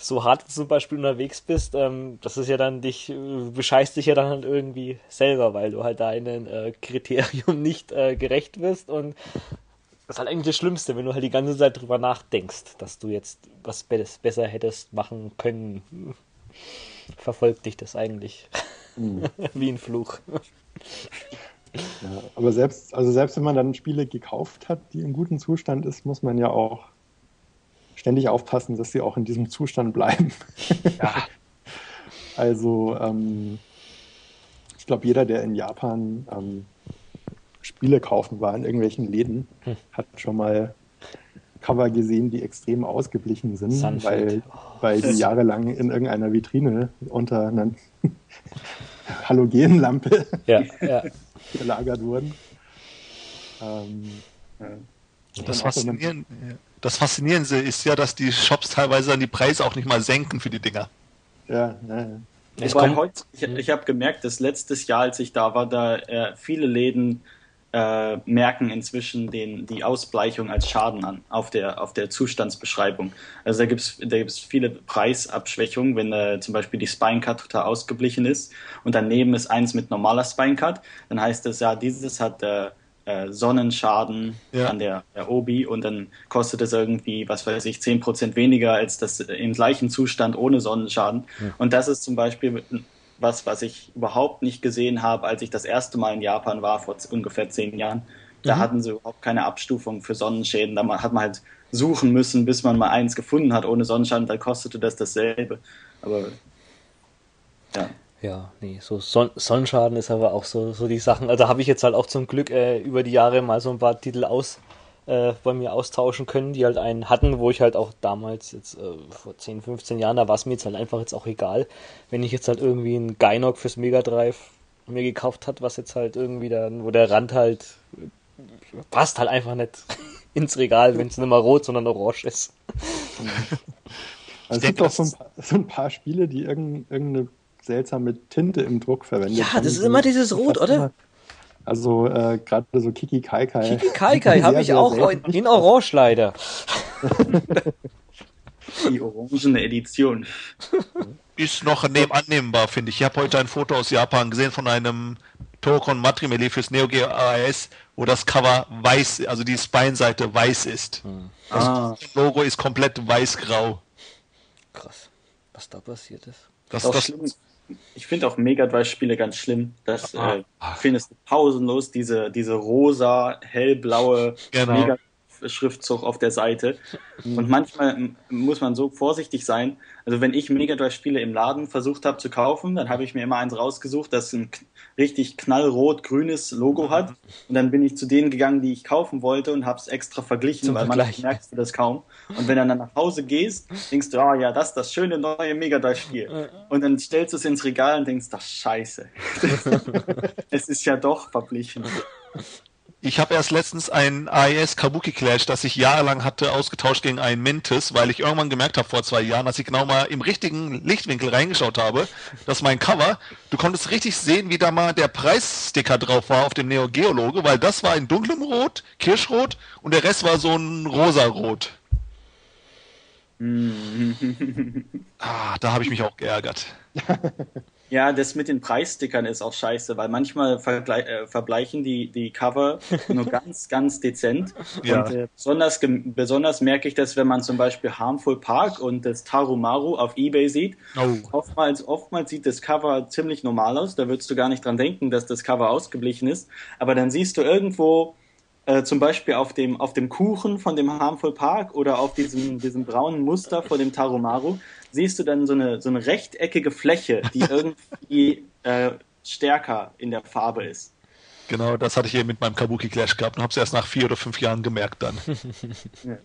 so hart zum Beispiel unterwegs bist, ähm, das ist ja dann dich, äh, bescheißt dich ja dann halt irgendwie selber, weil du halt deinem äh, Kriterium nicht äh, gerecht wirst und das ist halt eigentlich das Schlimmste, wenn du halt die ganze Zeit drüber nachdenkst, dass du jetzt was besser hättest machen können. Verfolgt dich das eigentlich mhm. [LAUGHS] wie ein Fluch. Ja, aber selbst, also selbst wenn man dann Spiele gekauft hat, die im guten Zustand ist, muss man ja auch ständig aufpassen, dass sie auch in diesem Zustand bleiben. Ja. [LAUGHS] also ähm, ich glaube, jeder, der in Japan ähm, Spiele kaufen war in irgendwelchen Läden, hm. hat schon mal Cover gesehen, die extrem ausgeblichen sind, Sunfield. weil, weil die jahrelang in irgendeiner Vitrine unter einer [LAUGHS] Halogenlampe ja, ja. [LAUGHS] gelagert wurden. Ähm, das, Faszinierende, das Faszinierende ist ja, dass die Shops teilweise dann die Preise auch nicht mal senken für die Dinger. Ja, ja. Ich, heute, ich, ich habe gemerkt, dass letztes Jahr, als ich da war, da äh, viele Läden äh, merken inzwischen den, die Ausbleichung als Schaden an auf der, auf der Zustandsbeschreibung. Also da gibt es da gibt's viele Preisabschwächungen, wenn äh, zum Beispiel die Spinecut total ausgeblichen ist und daneben ist eins mit normaler Spinecut, dann heißt es ja, dieses hat äh, äh, Sonnenschaden ja. an der, der Obi und dann kostet es irgendwie, was weiß ich, 10% weniger als das im gleichen Zustand ohne Sonnenschaden. Ja. Und das ist zum Beispiel was, was ich überhaupt nicht gesehen habe, als ich das erste Mal in Japan war, vor ungefähr zehn Jahren. Da mhm. hatten sie überhaupt keine Abstufung für Sonnenschäden. Da hat man halt suchen müssen, bis man mal eins gefunden hat ohne Sonnenschaden. Da kostete das dasselbe. Aber ja. Ja, nee, so Son Sonnenschaden ist aber auch so, so die Sachen. Also habe ich jetzt halt auch zum Glück äh, über die Jahre mal so ein paar Titel aus äh, bei mir austauschen können, die halt einen hatten, wo ich halt auch damals, jetzt äh, vor 10, 15 Jahren, da war es mir jetzt halt einfach jetzt auch egal, wenn ich jetzt halt irgendwie einen Gynok fürs Mega Drive mir gekauft hat, was jetzt halt irgendwie dann, wo der Rand halt passt halt einfach nicht [LAUGHS] ins Regal, wenn es nicht mehr rot, sondern orange ist. Also es gibt auch so ein, paar, so ein paar Spiele, die irgendeine seltsame Tinte im Druck verwendet. Ja, das ist immer dieses Rot, oder? Immer, also äh, gerade so Kiki Kai Kai. Kiki Kai Kai habe ich auch in, in Orange leider. [LAUGHS] Die orangene Edition. Ist noch annehmbar, finde ich. Ich habe heute ein Foto aus Japan gesehen von einem Tokon Matrimele fürs Neo Geo AES, wo das Cover weiß, also die Spine-Seite weiß ist. Hm. Ah. Das Logo ist komplett weiß-grau. Krass, was da passiert ist. Das, das, das, ich finde auch Mega Drive-Spiele ganz schlimm. Das äh, findest du pausenlos, diese, diese rosa, hellblaue genau. Mega Schriftzug auf der Seite. Mhm. Und manchmal muss man so vorsichtig sein. Also wenn ich Mega Drive Spiele im Laden versucht habe zu kaufen, dann habe ich mir immer eins rausgesucht, das ein richtig knallrot-grünes Logo hat. Und dann bin ich zu denen gegangen, die ich kaufen wollte und habe es extra verglichen, Zum weil manchmal merkst du das kaum. Und wenn du dann nach Hause gehst, denkst du, oh ja, das ist das schöne neue Mega Drive-Spiel. Und dann stellst du es ins Regal und denkst, das scheiße. [LAUGHS] es ist ja doch verglichen. [LAUGHS] Ich habe erst letztens ein AES Kabuki Clash, das ich jahrelang hatte, ausgetauscht gegen einen Mintis, weil ich irgendwann gemerkt habe vor zwei Jahren, dass ich genau mal im richtigen Lichtwinkel reingeschaut habe, dass mein Cover, du konntest richtig sehen, wie da mal der Preissticker drauf war auf dem Neo Geo Logo, weil das war in dunklem Rot, Kirschrot und der Rest war so ein rosarot. ah, da habe ich mich auch geärgert. [LAUGHS] Ja, das mit den Preisstickern ist auch scheiße, weil manchmal äh, verbleichen die, die Cover [LAUGHS] nur ganz, ganz dezent. Ja. Und äh, besonders, besonders merke ich das, wenn man zum Beispiel Harmful Park und das Tarumaru auf Ebay sieht. Oh. Oftmals, oftmals sieht das Cover ziemlich normal aus. Da würdest du gar nicht dran denken, dass das Cover ausgeblichen ist. Aber dann siehst du irgendwo äh, zum Beispiel auf dem, auf dem Kuchen von dem Harmful Park oder auf diesem, diesem braunen Muster vor dem Tarumaru, siehst du dann so eine, so eine rechteckige Fläche, die [LAUGHS] irgendwie äh, stärker in der Farbe ist. Genau, das hatte ich eben mit meinem Kabuki Clash gehabt und habe es erst nach vier oder fünf Jahren gemerkt dann. [LAUGHS] ja.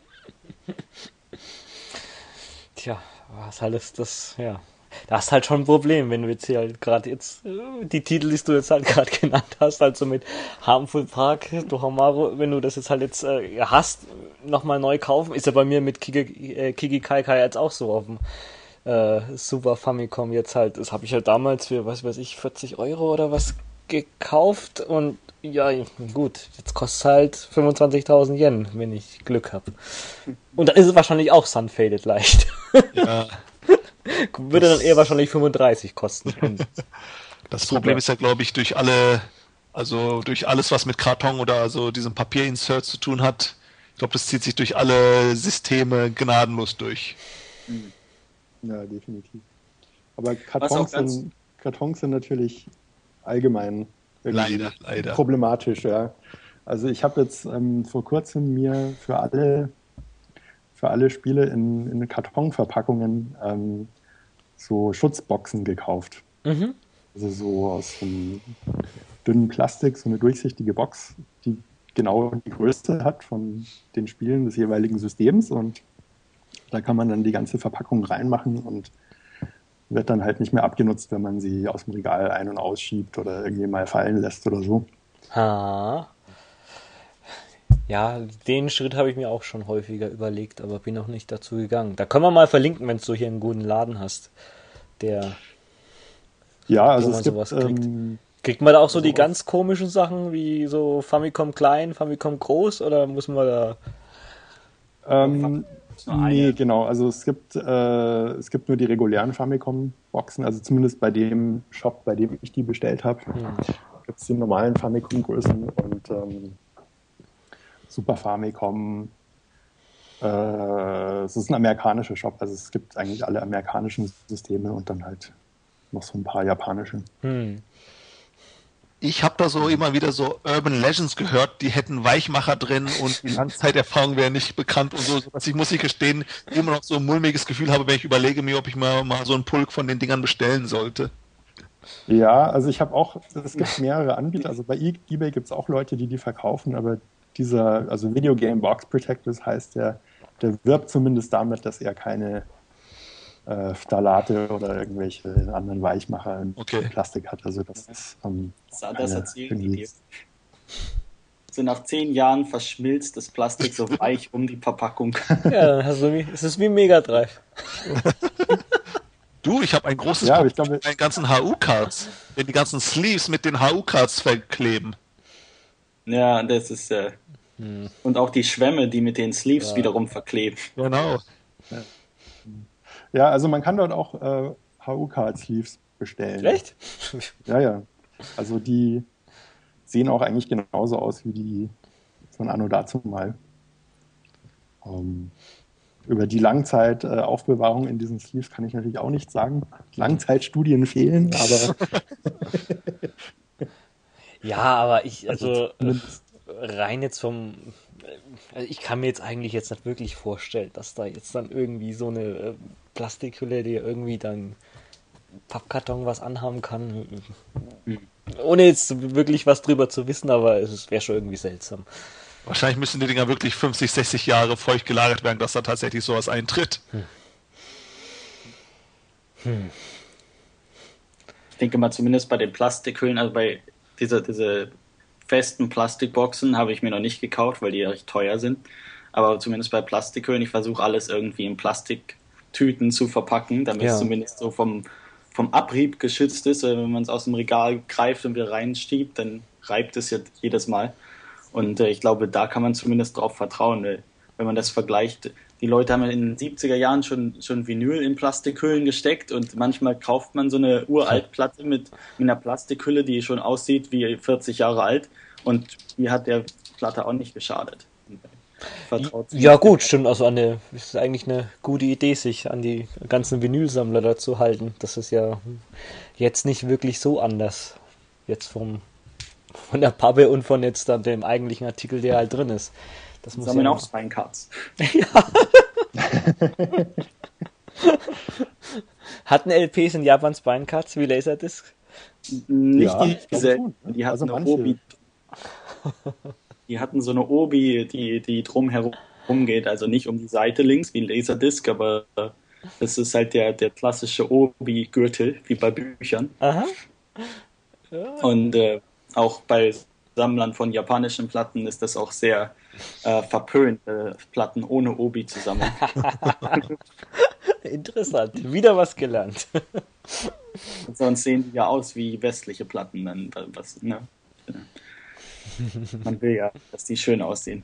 Tja, was alles das, ja, das ist halt schon ein Problem, wenn du jetzt hier halt gerade jetzt äh, die Titel, die du jetzt halt gerade [LAUGHS] genannt hast, also mit Harmful Park, Dohamaru, wenn du das jetzt halt jetzt äh, hast, nochmal neu kaufen, ist ja bei mir mit Kiki, äh, Kiki Kai Kai jetzt auch so dem äh, Super Famicom jetzt halt, das habe ich halt damals für, was weiß ich, 40 Euro oder was gekauft und ja, gut, jetzt kostet es halt 25.000 Yen, wenn ich Glück habe. Und dann ist es wahrscheinlich auch Sunfaded leicht. Ja. [LAUGHS] Würde dann eher wahrscheinlich 35 kosten. [LAUGHS] das Problem ist ja, glaube ich, durch alle, also durch alles, was mit Karton oder so diesem Papierinsert zu tun hat, ich glaube, das zieht sich durch alle Systeme gnadenlos durch. Hm. Ja, definitiv. Aber Kartons sind, Kartons sind natürlich allgemein leider, leider. problematisch, ja. Also ich habe jetzt ähm, vor kurzem mir für alle für alle Spiele in, in Kartonverpackungen ähm, so Schutzboxen gekauft. Mhm. Also so aus einem dünnen Plastik, so eine durchsichtige Box, die genau die Größe hat von den Spielen des jeweiligen Systems und da kann man dann die ganze Verpackung reinmachen und wird dann halt nicht mehr abgenutzt, wenn man sie aus dem Regal ein- und ausschiebt oder irgendwie mal fallen lässt oder so. Ah. Ja, den Schritt habe ich mir auch schon häufiger überlegt, aber bin noch nicht dazu gegangen. Da können wir mal verlinken, wenn du hier einen guten Laden hast, der ja, also es gibt, ähm, Kriegt man da auch so die ganz komischen Sachen wie so Famicom klein, Famicom groß oder muss man da. Ähm, nee, genau. Also es gibt, äh, es gibt nur die regulären Famicom-Boxen, also zumindest bei dem Shop, bei dem ich die bestellt habe. Hm. Gibt es die normalen Famicom-Größen und ähm, Super Famicom. Äh, es ist ein amerikanischer Shop, also es gibt eigentlich alle amerikanischen Systeme und dann halt noch so ein paar japanische. Hm. Ich habe da so immer wieder so Urban Legends gehört, die hätten Weichmacher drin und die Langzeiterfahrung wäre nicht bekannt und so, dass ich, muss ich gestehen, immer noch so ein mulmiges Gefühl habe, wenn ich überlege mir, ob ich mal, mal so einen Pulk von den Dingern bestellen sollte. Ja, also ich habe auch, es gibt mehrere Anbieter, also bei eBay gibt es auch Leute, die die verkaufen, aber dieser, also Video Game Box Protectors heißt der, der wirbt zumindest damit, dass er keine äh, Phthalate oder irgendwelche anderen Weichmacher in okay. Plastik hat. Also das ist ähm, das erzählen die dir. So nach zehn Jahren verschmilzt das Plastik so [LAUGHS] weich um die Verpackung. Ja, also es ist wie Mega Drive. Du, ich habe ein großes ja, Problem mit meinen ganzen HU-Cards. Wenn die ganzen Sleeves mit den HU-Cards verkleben. Ja, das ist äh, hm. und auch die Schwämme, die mit den Sleeves ja. wiederum verkleben. Genau. Ja. Ja, also man kann dort auch äh, HU-Card-Sleeves bestellen. Echt? Ja, ja. Also die sehen auch eigentlich genauso aus wie die von Anno dazu mal. Ähm, über die Langzeitaufbewahrung äh, in diesen Sleeves kann ich natürlich auch nichts sagen. Langzeitstudien fehlen, aber. [LAUGHS] ja, aber ich, also, also rein jetzt vom also ich kann mir jetzt eigentlich jetzt nicht wirklich vorstellen, dass da jetzt dann irgendwie so eine äh, Plastikhülle, die irgendwie dann Pappkarton was anhaben kann. Ohne jetzt wirklich was drüber zu wissen, aber es wäre schon irgendwie seltsam. Wahrscheinlich müssen die Dinger wirklich 50, 60 Jahre feucht gelagert werden, dass da tatsächlich sowas eintritt. Hm. Hm. Ich denke mal zumindest bei den Plastikhüllen, also bei dieser, diese festen Plastikboxen habe ich mir noch nicht gekauft, weil die recht teuer sind. Aber zumindest bei Plastikhüllen, ich versuche alles irgendwie in Plastiktüten zu verpacken, damit ja. es zumindest so vom, vom Abrieb geschützt ist. Wenn man es aus dem Regal greift und wieder reinstiebt, dann reibt es ja jedes Mal. Und äh, ich glaube, da kann man zumindest drauf vertrauen, wenn man das vergleicht. Die Leute haben in den 70er Jahren schon, schon Vinyl in Plastikhüllen gesteckt und manchmal kauft man so eine uralt Platte mit, mit einer Plastikhülle, die schon aussieht wie 40 Jahre alt und die hat der Platte auch nicht geschadet. Vertraut ja gut, stimmt. Also eine ist eigentlich eine gute Idee, sich an die ganzen Vinylsammler da zu halten. Das ist ja jetzt nicht wirklich so anders. Jetzt vom von der Pappe und von jetzt dann dem eigentlichen Artikel, der halt drin ist. Das muss Sammeln ja auch Spinecards. ja. [LAUGHS] Hatten LPs in Japan Spinecards wie Laserdisc? Nicht ja, die selten. Die hatten also eine Obi. [LAUGHS] Die hatten so eine Obi, die, die drumherum geht, also nicht um die Seite links wie Laserdisc, aber das ist halt der, der klassische Obi-Gürtel, wie bei Büchern. Aha. Ja. Und äh, auch bei Sammlern von japanischen Platten ist das auch sehr äh, verpönt, äh, Platten ohne Obi zu sammeln. [LAUGHS] Interessant, wieder was gelernt. sonst sehen die ja aus wie westliche Platten. Dann, was, ne? Man will ja, dass die schön aussehen.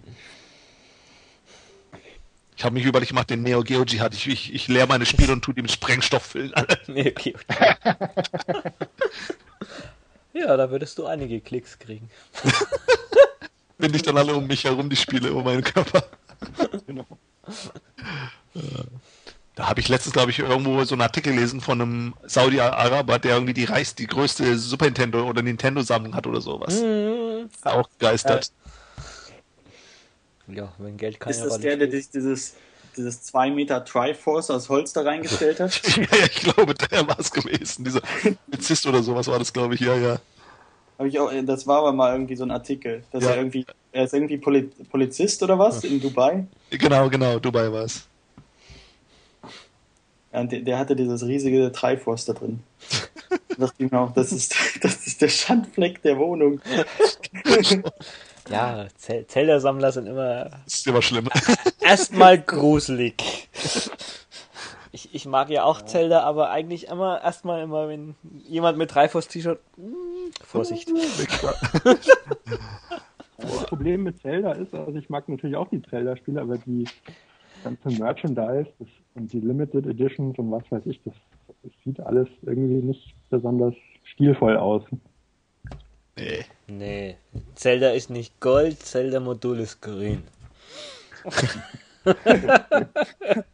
Ich habe mich überlegt, ich mache den Neo Geo Jihad. Ich, ich, ich leere meine Spiele und tue die mit Sprengstoff füllen. [LAUGHS] Neo Geo [LAUGHS] Ja, da würdest du einige Klicks kriegen. [LAUGHS] Wenn ich dann alle um mich herum die Spiele, um meinen Körper. genau. Da habe ich letztens, glaube ich, irgendwo so einen Artikel gelesen von einem Saudi-Araber, der irgendwie die reichste, die größte Super Nintendo oder Nintendo-Sammlung hat oder sowas. Mhm. Auch geistert. Ja, wenn Geld kann Ist das der, der dieses, dieses 2 Meter Triforce aus Holz da reingestellt hat? [LAUGHS] ja, ja, ich glaube, der war es gewesen. Dieser Polizist oder sowas war das, glaube ich, ja, ja. Hab ich auch, das war aber mal irgendwie so ein Artikel, dass ja. er irgendwie, er ist irgendwie Polizist oder was in Dubai? Genau, genau, Dubai war es. Ja, der, der, hatte dieses riesige Triforce da drin. da [LAUGHS] dachte ich mir auch, das ist, das ist der Schandfleck der Wohnung. [LAUGHS] Ja, Zelda-Sammler sind immer. Das ist immer schlimm. [LAUGHS] Erstmal gruselig. Ich, ich mag ja auch ja. Zelda, aber eigentlich immer erstmal immer, wenn jemand mit Dreifuß-T-Shirt. Hm, Vorsicht. das Problem mit Zelda ist, also ich mag natürlich auch die Zelda-Spiele, aber die ganze Merchandise das, und die Limited Editions und was weiß ich, das, das sieht alles irgendwie nicht besonders stilvoll aus. Nee. Nee. Zelda ist nicht Gold, Zelda-Modul ist grün. [LAUGHS]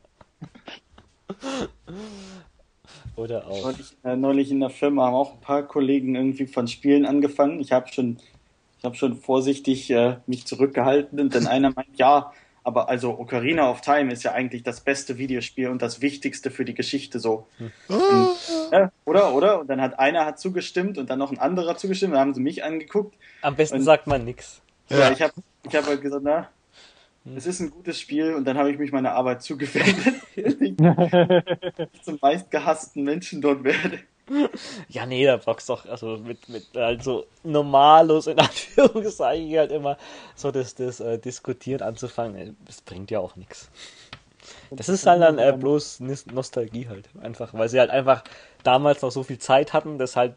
Oder auch. Neulich, äh, neulich in der Firma haben auch ein paar Kollegen irgendwie von Spielen angefangen. Ich habe schon, ich habe schon vorsichtig äh, mich zurückgehalten und dann einer meint, ja, aber also Ocarina of Time ist ja eigentlich das beste Videospiel und das Wichtigste für die Geschichte so. Hm. Und, äh, oder, oder? Und dann hat einer hat zugestimmt und dann noch ein anderer zugestimmt, dann haben sie mich angeguckt. Am besten und, sagt man nichts. Ja, ja, ich habe ich hab halt gesagt, na, es ist ein gutes Spiel und dann habe ich mich meiner Arbeit zugewendet, [LAUGHS] ich [LAUGHS] zum meistgehassten Menschen dort werde. [LAUGHS] Ja, nee, da brauchst doch, also mit, mit also normalos in [LAUGHS] Anführungszeichen halt immer so das, das äh, Diskutieren anzufangen, das bringt ja auch nichts. Das ist halt dann äh, bloß Nostalgie halt. Einfach, weil sie halt einfach damals noch so viel Zeit hatten, das halt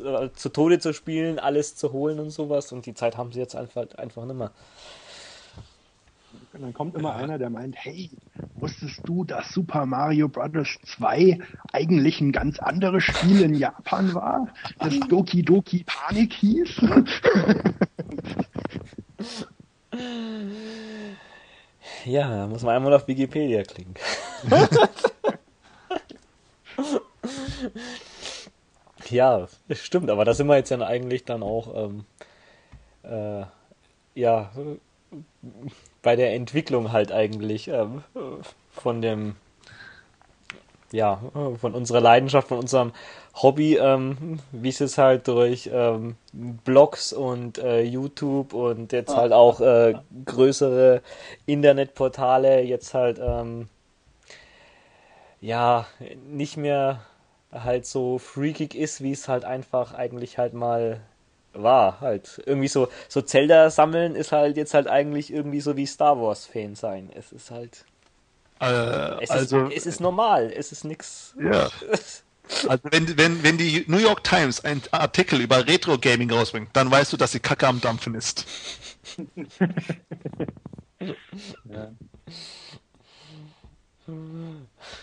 äh, äh, zu Tode zu spielen, alles zu holen und sowas und die Zeit haben sie jetzt einfach, einfach nicht mehr. Und dann kommt immer einer, der meint, hey, wusstest du, dass Super Mario Bros. 2 eigentlich ein ganz anderes Spiel in Japan war, das Doki Doki Panik hieß? Ja, da muss man einmal auf Wikipedia klicken. [LAUGHS] ja, stimmt, aber da sind wir jetzt ja eigentlich dann auch ähm, äh, ja bei der Entwicklung halt eigentlich ähm, von dem ja, von unserer Leidenschaft, von unserem Hobby, ähm, wie es jetzt halt durch ähm, Blogs und äh, YouTube und jetzt halt auch äh, größere Internetportale jetzt halt ähm, ja nicht mehr halt so freakig ist, wie es halt einfach eigentlich halt mal war halt. Irgendwie so, so Zelda sammeln ist halt jetzt halt eigentlich irgendwie so wie Star Wars Fan sein. Es ist halt. Äh, es also, ist, es ist normal, es ist nix. Ja. [LAUGHS] Also wenn, wenn, wenn die New York Times einen Artikel über Retro Gaming rausbringt, dann weißt du, dass sie Kacke am Dampfen ist. [LAUGHS] ja.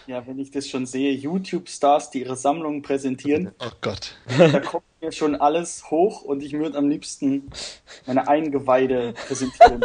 Ja, wenn ich das schon sehe, YouTube-Stars, die ihre Sammlungen präsentieren. Oh Gott. Da kommt mir schon alles hoch und ich würde am liebsten meine Eingeweide präsentieren.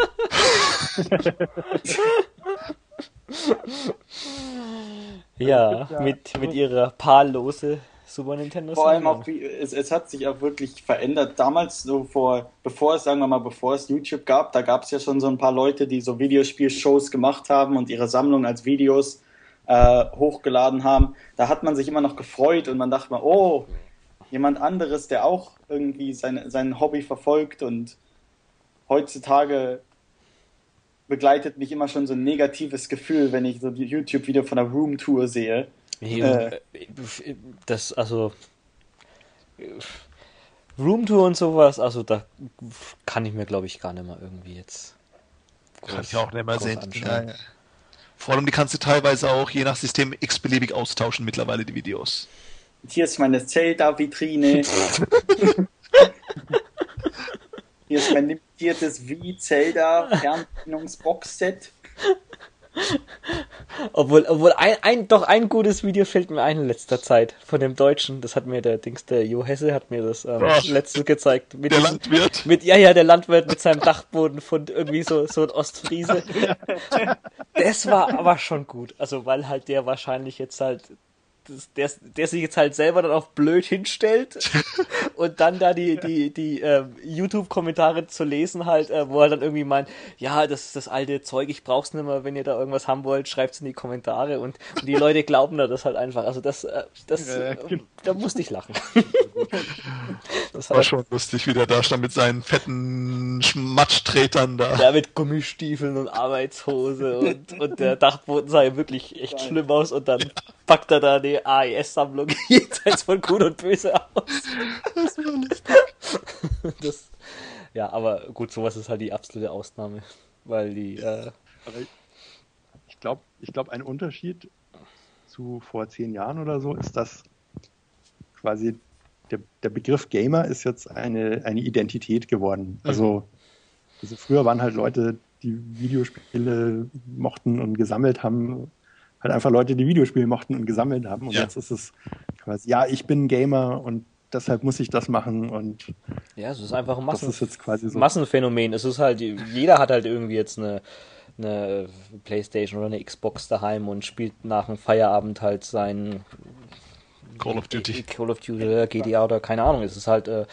ja, mit, mit ihrer Paarlose Super Nintendo. Vor allem auch, wie, es, es hat sich auch wirklich verändert. Damals, so vor, bevor es, sagen wir mal, bevor es YouTube gab, da gab es ja schon so ein paar Leute, die so Videospielshows gemacht haben und ihre Sammlung als Videos äh, hochgeladen haben. Da hat man sich immer noch gefreut und man dachte mal, oh, jemand anderes, der auch irgendwie sein, sein Hobby verfolgt und heutzutage begleitet mich immer schon so ein negatives Gefühl, wenn ich so die YouTube-Video von der Room-Tour sehe äh, das, also. Roomtour und sowas, also da kann ich mir, glaube ich, gar nicht mehr irgendwie jetzt. Groß, kann ich auch nicht mehr sehen. Ja, ja. Vor allem, die kannst du teilweise auch je nach System x-beliebig austauschen mittlerweile, die Videos. Hier ist meine Zelda-Vitrine. [LAUGHS] Hier ist mein limitiertes Wii-Zelda-Fernbedienungs-Box-Set. Obwohl, obwohl ein, ein, doch ein gutes Video fällt mir ein in letzter Zeit von dem Deutschen. Das hat mir der Dings, der Jo Hesse hat mir das ähm, letztes gezeigt. Mit der diesem, Landwirt? Mit, ja, ja, der Landwirt mit seinem Dachboden von irgendwie so, so ein Ostfriese. [LAUGHS] das war aber schon gut. Also, weil halt der wahrscheinlich jetzt halt der, der sich jetzt halt selber dann auch blöd hinstellt [LAUGHS] und dann da die, die, die äh, YouTube-Kommentare zu lesen halt, äh, wo er dann irgendwie meint, ja, das ist das alte Zeug, ich brauch's nicht mehr, wenn ihr da irgendwas haben wollt, schreibt's in die Kommentare und, und die Leute glauben da das halt einfach. Also das, äh, das, äh, da musste ich lachen. [LAUGHS] das war schon lustig, wie der da stand mit seinen fetten Schmatschtretern da. Ja, mit Gummistiefeln und Arbeitshose und, und der Dachboden sah ja wirklich echt schlimm aus und dann packt er da die AES-Sammlung [LAUGHS] jenseits von Gut und Böse aus. Das war lustig. [LAUGHS] Das, ja, aber gut, sowas ist halt die absolute Ausnahme, weil die. Äh, ich glaube, ich glaub, ein Unterschied zu vor zehn Jahren oder so, ist das quasi der, der Begriff Gamer ist jetzt eine, eine Identität geworden. Mhm. Also, also früher waren halt Leute, die Videospiele mochten und gesammelt haben, halt einfach Leute, die Videospiele mochten und gesammelt haben. Und ja. jetzt ist es quasi, ja, ich bin Gamer und deshalb muss ich das machen und ja, es ist einfach ein Massen das ist jetzt quasi so. Massenphänomen. Es ist halt, jeder hat halt irgendwie jetzt eine, eine Playstation oder eine Xbox daheim und spielt nach dem Feierabend halt sein Call of Duty. Call of Duty oder GTA oder keine Ahnung. Es ist halt, äh,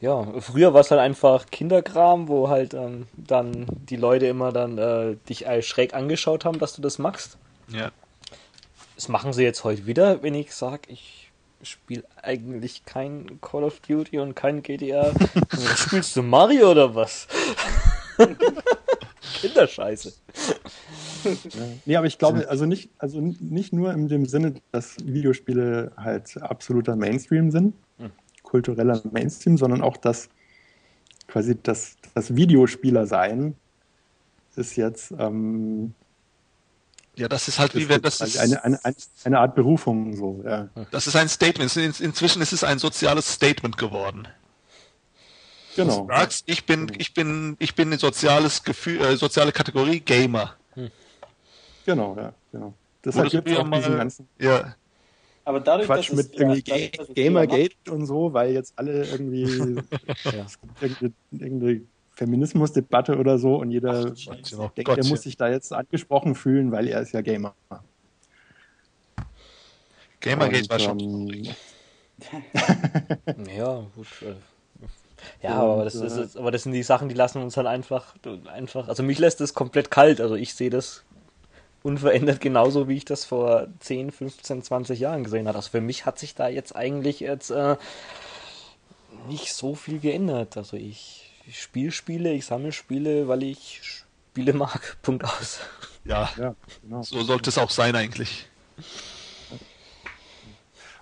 ja, früher war es halt einfach Kinderkram, wo halt ähm, dann die Leute immer dann äh, dich schräg angeschaut haben, dass du das machst. Ja. Das machen sie jetzt heute wieder, wenn ich sage, ich spiele eigentlich kein Call of Duty und kein GTA. [LAUGHS] Spielst du Mario oder was? [LAUGHS] Kinderscheiße. [LAUGHS] Nee, aber ich glaube, also nicht, also nicht nur in dem Sinne, dass Videospiele halt absoluter Mainstream sind, hm. kultureller Mainstream, sondern auch, dass quasi das, das Videospieler sein ist jetzt ähm, ja, das ist halt das wie wenn das ist eine, eine, eine Art Berufung so. Ja. Das ist ein Statement. Inzwischen ist es ein soziales Statement geworden. Genau. Du sagst, ich bin, ich bin, ich bin ein soziales Gefühl, äh, soziale Kategorie Gamer. Hm. Genau, ja, genau. Deshalb gibt es auch mal, diesen ganzen ja. Aber dadurch, Quatsch mit es, irgendwie ja, Gamergate und so, weil jetzt alle irgendwie [LAUGHS] ja. irgendeine, irgendeine Feminismusdebatte oder so und jeder Ach, denkt, Gott, der muss sich da jetzt angesprochen fühlen, weil er ist ja Gamer. Gamergate war schon. Ähm, ja, gut. Äh, ja, aber das, ist, aber das sind die Sachen, die lassen uns halt einfach, einfach. Also mich lässt es komplett kalt. Also ich sehe das unverändert genauso, wie ich das vor 10, 15, 20 Jahren gesehen habe. Also für mich hat sich da jetzt eigentlich jetzt äh, nicht so viel geändert. Also ich, ich spiele Spiele, ich sammle Spiele, weil ich Spiele mag. [LAUGHS] Punkt aus. Ja, ja genau. so sollte es auch sein eigentlich.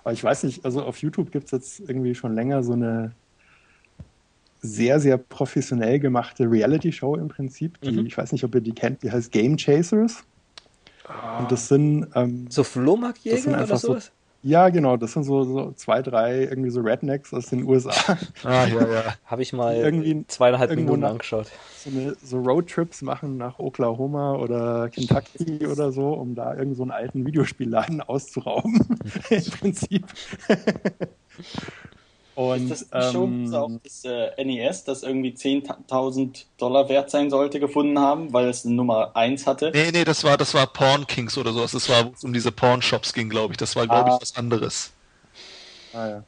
Aber ich weiß nicht, also auf YouTube gibt es jetzt irgendwie schon länger so eine sehr, sehr professionell gemachte Reality-Show im Prinzip. Die, mhm. Ich weiß nicht, ob ihr die kennt, die heißt Game Chasers. Ah. Und das sind. Ähm, so Flohmarktjäger oder sowas? So, ja, genau, das sind so, so zwei, drei irgendwie so Rednecks aus den USA. Ah, ja, ja. [LAUGHS] Habe ich mal irgendwie zweieinhalb Minuten nach, angeschaut. So, eine, so Roadtrips machen nach Oklahoma oder Kentucky [LAUGHS] oder so, um da irgend so einen alten Videospielladen auszurauben. [LAUGHS] Im Prinzip. Und, ist das die ähm, Show, auch das äh, NES, das irgendwie 10.000 Dollar wert sein sollte, gefunden haben, weil es eine Nummer 1 hatte? Nee, nee, das war, das war Porn Kings oder sowas. Das war, wo es um diese Porn-Shops ging, glaube ich. Das war, glaube ah. ich, was anderes. Ah, ja.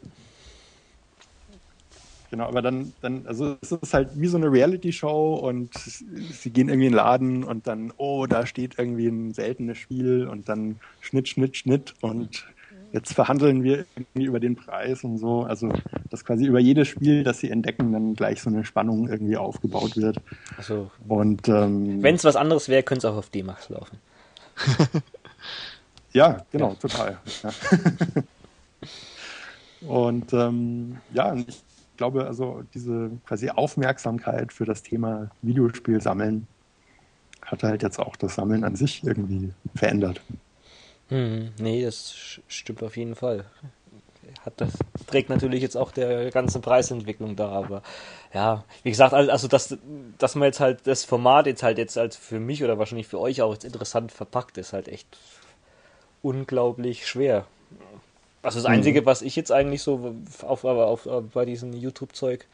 Genau, aber dann, dann, also es ist halt wie so eine Reality-Show und sie gehen irgendwie in den Laden und dann, oh, da steht irgendwie ein seltenes Spiel und dann Schnitt, Schnitt, Schnitt und jetzt verhandeln wir irgendwie über den Preis und so. Also, dass quasi über jedes Spiel, das sie entdecken, dann gleich so eine Spannung irgendwie aufgebaut wird. Also, und ähm, wenn es was anderes wäre, könnte es auch auf D-Max laufen. [LAUGHS] ja, genau, ja. total. Ja. [LAUGHS] und ähm, ja, ich glaube, also diese quasi Aufmerksamkeit für das Thema Videospiel sammeln hat halt jetzt auch das Sammeln an sich irgendwie verändert. Hm, nee, das stimmt auf jeden Fall. Hat das trägt natürlich jetzt auch der ganzen Preisentwicklung da, aber ja, wie gesagt, also dass, dass man jetzt halt das Format jetzt halt jetzt als für mich oder wahrscheinlich für euch auch jetzt interessant verpackt, ist halt echt unglaublich schwer. Also das Einzige, mhm. was ich jetzt eigentlich so auf, auf, auf bei diesem YouTube-Zeug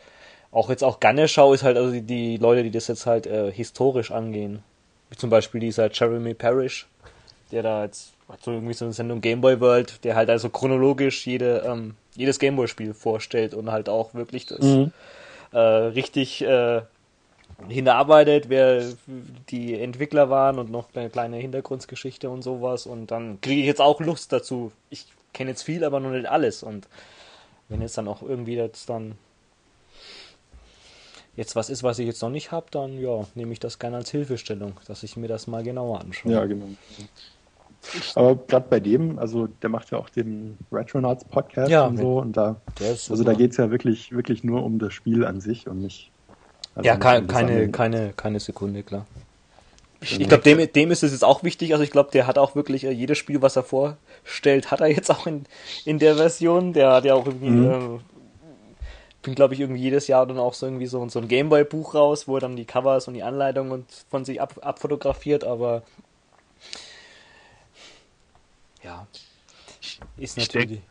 auch jetzt auch gerne schaue, ist halt also die, die Leute, die das jetzt halt äh, historisch angehen. Wie zum Beispiel dieser Jeremy Parrish, der da jetzt so irgendwie so eine Sendung Gameboy World, der halt also chronologisch jede, ähm, jedes Gameboy-Spiel vorstellt und halt auch wirklich das mhm. äh, richtig äh, hinarbeitet, wer die Entwickler waren und noch eine kleine Hintergrundgeschichte und sowas. Und dann kriege ich jetzt auch Lust dazu. Ich kenne jetzt viel, aber noch nicht alles. Und wenn jetzt dann auch irgendwie jetzt dann jetzt was ist, was ich jetzt noch nicht habe, dann ja, nehme ich das gerne als Hilfestellung, dass ich mir das mal genauer anschaue. Ja, genau. Aber gerade bei dem, also der macht ja auch den Retronauts Podcast ja, und so und da, also da geht es ja wirklich, wirklich nur um das Spiel an sich und nicht. Also ja, ke keine, keine, keine Sekunde, klar. Ich, ich glaube, dem, dem ist es jetzt auch wichtig. Also ich glaube, der hat auch wirklich äh, jedes Spiel, was er vorstellt, hat er jetzt auch in, in der Version. Der hat ja auch irgendwie, mhm. äh, bin glaube ich irgendwie jedes Jahr dann auch so irgendwie so, so ein Gameboy-Buch raus, wo er dann die Covers und die Anleitungen von sich ab, abfotografiert. Aber ja, ist natürlich.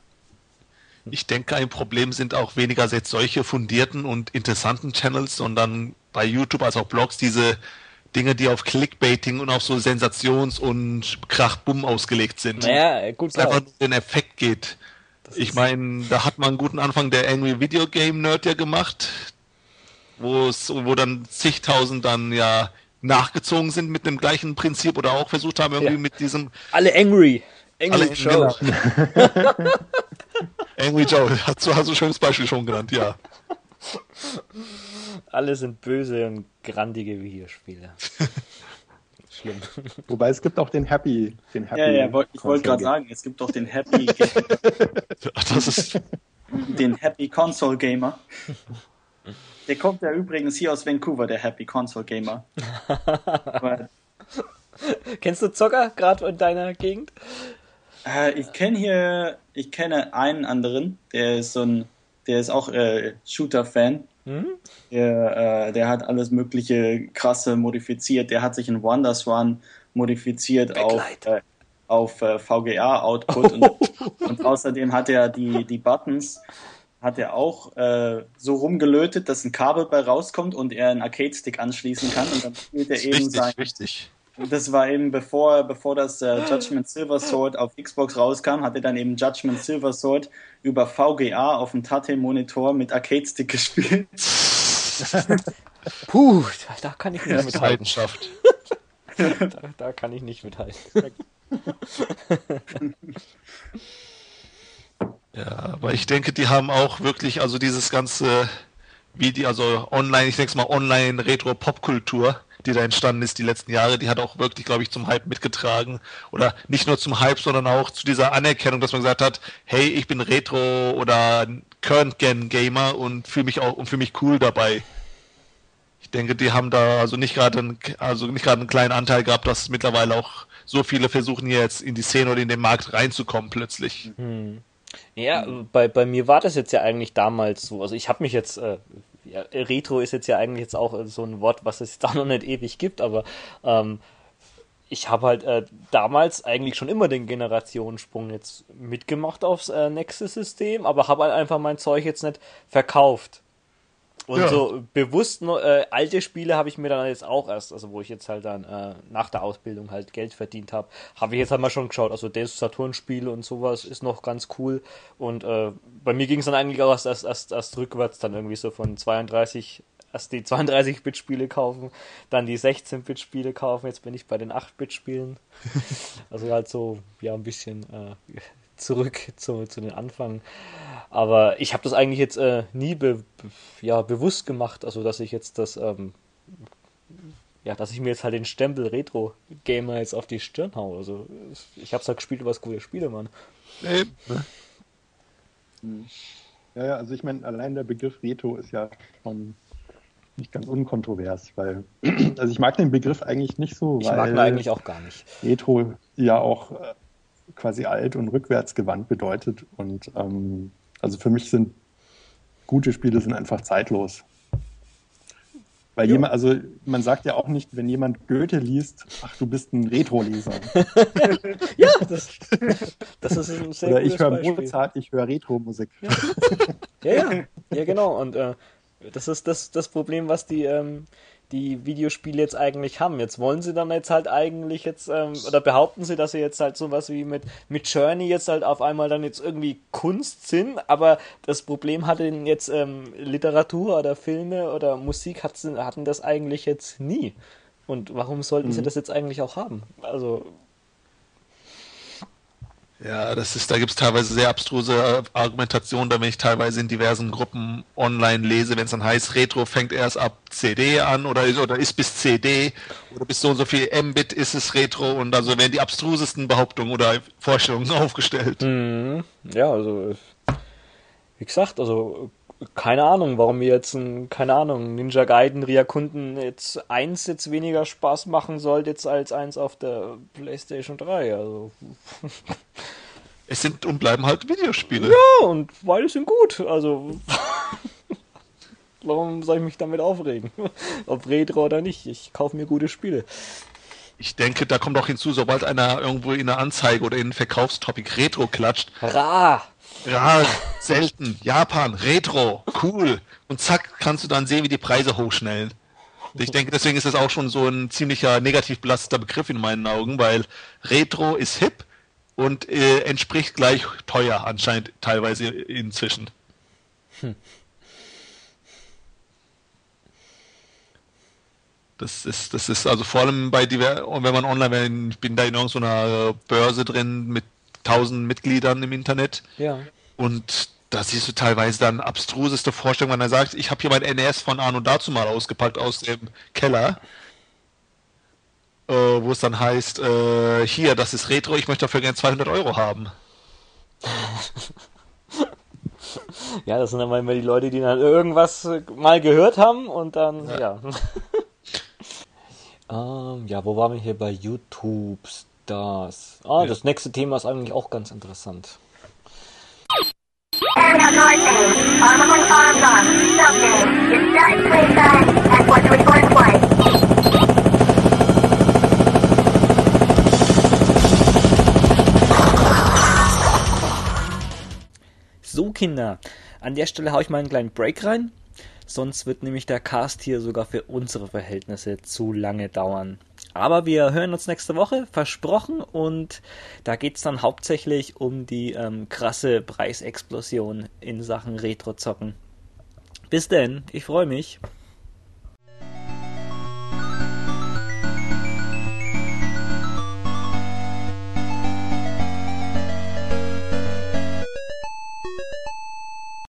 Ich denke, ein Problem sind auch weniger jetzt solche fundierten und interessanten Channels, sondern bei YouTube als auch Blogs diese Dinge, die auf Clickbaiting und auf so Sensations- und Krachbumm ausgelegt sind. Naja, gut. Es einfach nur den Effekt geht. Das ich meine, da hat man einen guten Anfang der Angry Video Game Nerd ja gemacht, wo es, wo dann zigtausend dann ja nachgezogen sind mit dem gleichen Prinzip oder auch versucht haben irgendwie ja. mit diesem. Alle angry. Angry Alle Joe. [LAUGHS] Genau. angry Joe, hast du, hast du ein schönes Beispiel schon genannt, ja. Alle sind böse und grandige Videospiele. [LAUGHS] Schlimm. Wobei es gibt auch den Happy. Den Happy ja, ja, ich wollte gerade sagen, es gibt doch den Happy. [LAUGHS] das ist den Happy Console Gamer. Der kommt ja übrigens hier aus Vancouver, der Happy Console Gamer. Kennst du Zocker gerade in deiner Gegend? Äh, ich kenne hier, ich kenne einen anderen, der ist so ein, der ist auch äh, Shooter-Fan. Hm? Der, äh, der hat alles mögliche krasse modifiziert. Der hat sich in WonderSwan modifiziert Backlight. auf, äh, auf äh, VGA-Output und, [LAUGHS] und, außerdem hat er die, die Buttons hat er auch äh, so rumgelötet, dass ein Kabel bei rauskommt und er einen Arcade-Stick anschließen kann und dann spielt er eben richtig, sein. Richtig. Das war eben bevor, bevor das äh, Judgment Silver Sword auf Xbox rauskam, hat er dann eben Judgment Silver Sword über VGA auf dem Tate-Monitor mit Arcade-Stick gespielt. [LAUGHS] Puh, da, da, kann ich nicht mithalten. [LAUGHS] da, da kann ich nicht mithalten. [LAUGHS] ja, aber ich denke, die haben auch wirklich, also dieses ganze Video, also online, ich denke mal online Retro-Pop-Kultur, die da entstanden ist die letzten Jahre, die hat auch wirklich, glaube ich, zum Hype mitgetragen. Oder nicht nur zum Hype, sondern auch zu dieser Anerkennung, dass man gesagt hat, hey, ich bin Retro oder Current Gen Gamer und fühle mich auch und fühle mich cool dabei. Ich denke, die haben da also nicht gerade also nicht gerade einen kleinen Anteil gehabt, dass mittlerweile auch so viele versuchen hier jetzt in die Szene oder in den Markt reinzukommen plötzlich. Hm. Ja, bei, bei mir war das jetzt ja eigentlich damals so. Also ich habe mich jetzt, äh, ja, Retro ist jetzt ja eigentlich jetzt auch so ein Wort, was es [LAUGHS] da noch nicht ewig gibt, aber ähm, ich habe halt äh, damals eigentlich schon immer den Generationssprung jetzt mitgemacht aufs äh, Nexus-System, aber habe halt einfach mein Zeug jetzt nicht verkauft. Und ja. so bewusst äh, alte Spiele habe ich mir dann jetzt auch erst, also wo ich jetzt halt dann äh, nach der Ausbildung halt Geld verdient habe, habe ich jetzt halt mal schon geschaut. Also das Saturn-Spiele und sowas ist noch ganz cool. Und äh, bei mir ging es dann eigentlich auch erst, erst, erst, erst rückwärts dann irgendwie so von 32 erst die 32-Bit-Spiele kaufen, dann die 16-Bit-Spiele kaufen. Jetzt bin ich bei den 8-Bit-Spielen. [LAUGHS] also halt so, ja, ein bisschen äh, zurück [LAUGHS] zu, zu den Anfängen. Aber ich habe das eigentlich jetzt äh, nie be, ja, bewusst gemacht, also dass ich jetzt das, ähm, ja, dass ich mir jetzt halt den Stempel Retro-Gamer jetzt auf die Stirn haue. Also ich habe es halt gespielt, was coole Spiele waren. Nee. Ja, ja, also ich meine, allein der Begriff Retro ist ja schon nicht ganz unkontrovers, weil, [CLEARS THROAT] also ich mag den Begriff eigentlich nicht so, ich mag ihn eigentlich auch gar nicht. Retro ja auch äh, quasi alt und rückwärtsgewandt bedeutet. Und ähm, also für mich sind gute Spiele sind einfach zeitlos. Weil ja. jemand, also man sagt ja auch nicht, wenn jemand Goethe liest, ach, du bist ein Retro-Leser. [LAUGHS] ja, das, das ist ein sehr Oder ich höre Mozart, ich höre Retro-Musik. Ja. ja. ja, ja, genau. Und äh, das ist das, das Problem, was die, ähm, die Videospiele jetzt eigentlich haben. Jetzt wollen sie dann jetzt halt eigentlich jetzt, ähm, oder behaupten sie, dass sie jetzt halt sowas wie mit, mit Journey jetzt halt auf einmal dann jetzt irgendwie Kunst sind, aber das Problem hatten jetzt ähm, Literatur oder Filme oder Musik hatten das eigentlich jetzt nie. Und warum sollten mhm. sie das jetzt eigentlich auch haben? Also ja, das ist, da gibt es teilweise sehr abstruse Argumentationen, da wenn ich teilweise in diversen Gruppen online lese, wenn es dann heißt, Retro fängt erst ab CD an oder, oder ist bis CD oder bis so und so viel Mbit ist es Retro und also werden die abstrusesten Behauptungen oder Vorstellungen [LAUGHS] aufgestellt. Mhm. Ja, also wie gesagt, also keine Ahnung, warum mir jetzt ein, keine Ahnung, Ninja Gaiden Ryakunden jetzt eins jetzt weniger Spaß machen soll jetzt als eins auf der PlayStation 3. Also. [LAUGHS] Es sind und bleiben halt Videospiele. Ja, und beide sind gut. Also. [LAUGHS] warum soll ich mich damit aufregen? [LAUGHS] Ob Retro oder nicht. Ich kaufe mir gute Spiele. Ich denke, da kommt auch hinzu, sobald einer irgendwo in einer Anzeige oder in einen Verkaufstopic Retro klatscht. Ra! Ja, selten. Japan, Retro, cool. Und zack, kannst du dann sehen, wie die Preise hochschnellen. Ich denke, deswegen ist das auch schon so ein ziemlicher negativ belasteter Begriff in meinen Augen, weil Retro ist hip und äh, entspricht gleich teuer anscheinend teilweise inzwischen. Das ist, das ist also vor allem bei diver wenn man online, ich bin da in irgendeiner Börse drin mit tausend Mitgliedern im Internet. Ja. Und da siehst du teilweise dann abstruseste Vorstellungen, wenn er sagt, ich habe hier mein NES von Arno dazu mal ausgepackt aus dem Keller. Äh, wo es dann heißt, äh, hier, das ist Retro, ich möchte dafür gerne 200 Euro haben. [LAUGHS] ja, das sind dann mal die Leute, die dann irgendwas mal gehört haben und dann, ja. Ja, [LAUGHS] ähm, ja wo waren wir hier bei YouTube? Das. Ah, ja. das nächste Thema ist eigentlich auch ganz interessant. So, Kinder, an der Stelle haue ich mal einen kleinen Break rein. Sonst wird nämlich der Cast hier sogar für unsere Verhältnisse zu lange dauern. Aber wir hören uns nächste Woche, versprochen. Und da geht es dann hauptsächlich um die ähm, krasse Preisexplosion in Sachen Retro-Zocken. Bis denn, ich freue mich.